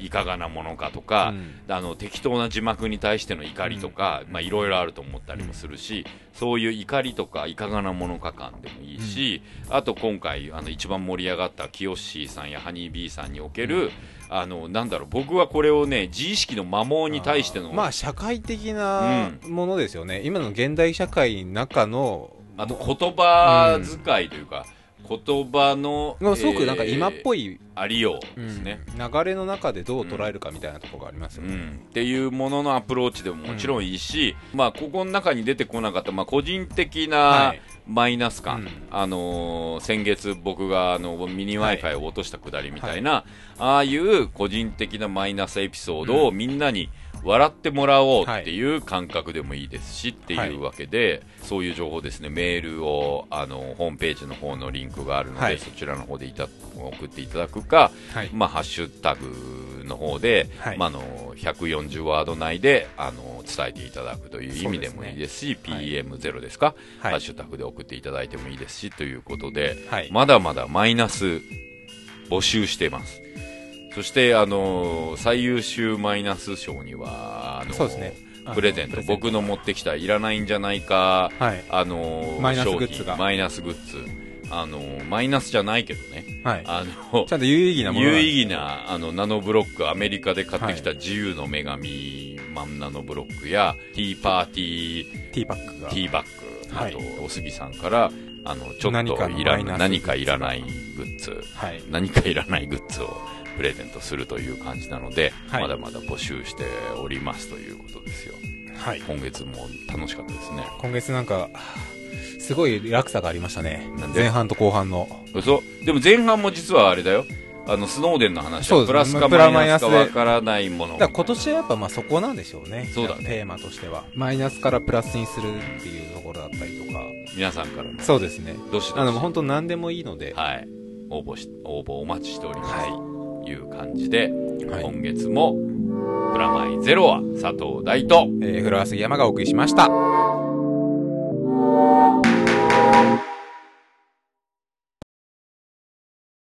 いかがなものかとか、うん。あの適当な字幕に対しての怒りとか、まあいろいろあると思ったりもするし、そういう怒りとかいかがなものか感でもいいし、あと今回あの一番盛り上がったキヨッシーさんやハニービーさんにおける、あのなんだろう僕はこれをね自意識の摩耗に対してのまあ社会的なものですよね、今の現代社会の中のあと言葉遣いというか、言葉の、まあすごくなんか今っぽい、い、ありようですね、うん。流れの中でどう捉えるかみたいなところがありますよね、うん、っていうもののアプローチでももちろんいいし、まあ、ここの中に出てこなかった、まあ、個人的なはい。マイナス感、うん。あのー先月僕があのミニ w は i い f i を落としたくだりみたいな、ああいう個人的なマイナスエピソードをみんなに笑ってもらおうってい。う感覚でもいいですしっていうわけで、そういう情報ですね、メールを、あの、ホームページの方のリンクがあるので、はい。そちらの方でいた送っていただくか、はい。まあ、ハッシュタグの方で、はい。まあ、あの、140ワード内で、あの、伝えていただくという意味でもいいですし、はい。PM0 ですか、はい。ハッシュタグで送っていただいてもいいですし、ということで、はい。まだまだマイナス募集しています。そして、あの最優秀マイナス賞には、あのそうですね。プレゼント、僕の持ってきたいらないんじゃないか、はい。あのマイナスグッズが。マイナスグッズ。あのマイナスじゃないけどね。はい。あのちゃんと有意義なもの有意義なあのナノブロック、アメリカで買ってきた自由の女神マンナノブロックや、ティーパーティーティーパックが。ティーバッグ、はい。あと、おすぎさんから、あの、ちょっといら何かいらないグッズ、はい。何かいらないグッズをプレゼントするという感じなので、はい。まだまだ募集しておりますということですよ。はい。今月も楽しかったですね。今月なんかすごい落差がありましたね。前半と後半の。嘘。でも前半も実はあれだよ。あの、スノーデンの話はプラスかプラマイナスかわからないもの。今年はやっぱまあそこなんでしょうね。そうだね。テーマとしては。マイナスからプラスにするっていうところだったりとか。皆さんからの、そうですね。どしどしあの本当何でもいいので。はい。応募し、応募お待ちしております。はという感じで、はい今月もプラマイゼロは佐藤大とえー、フロア杉山がお送りしました。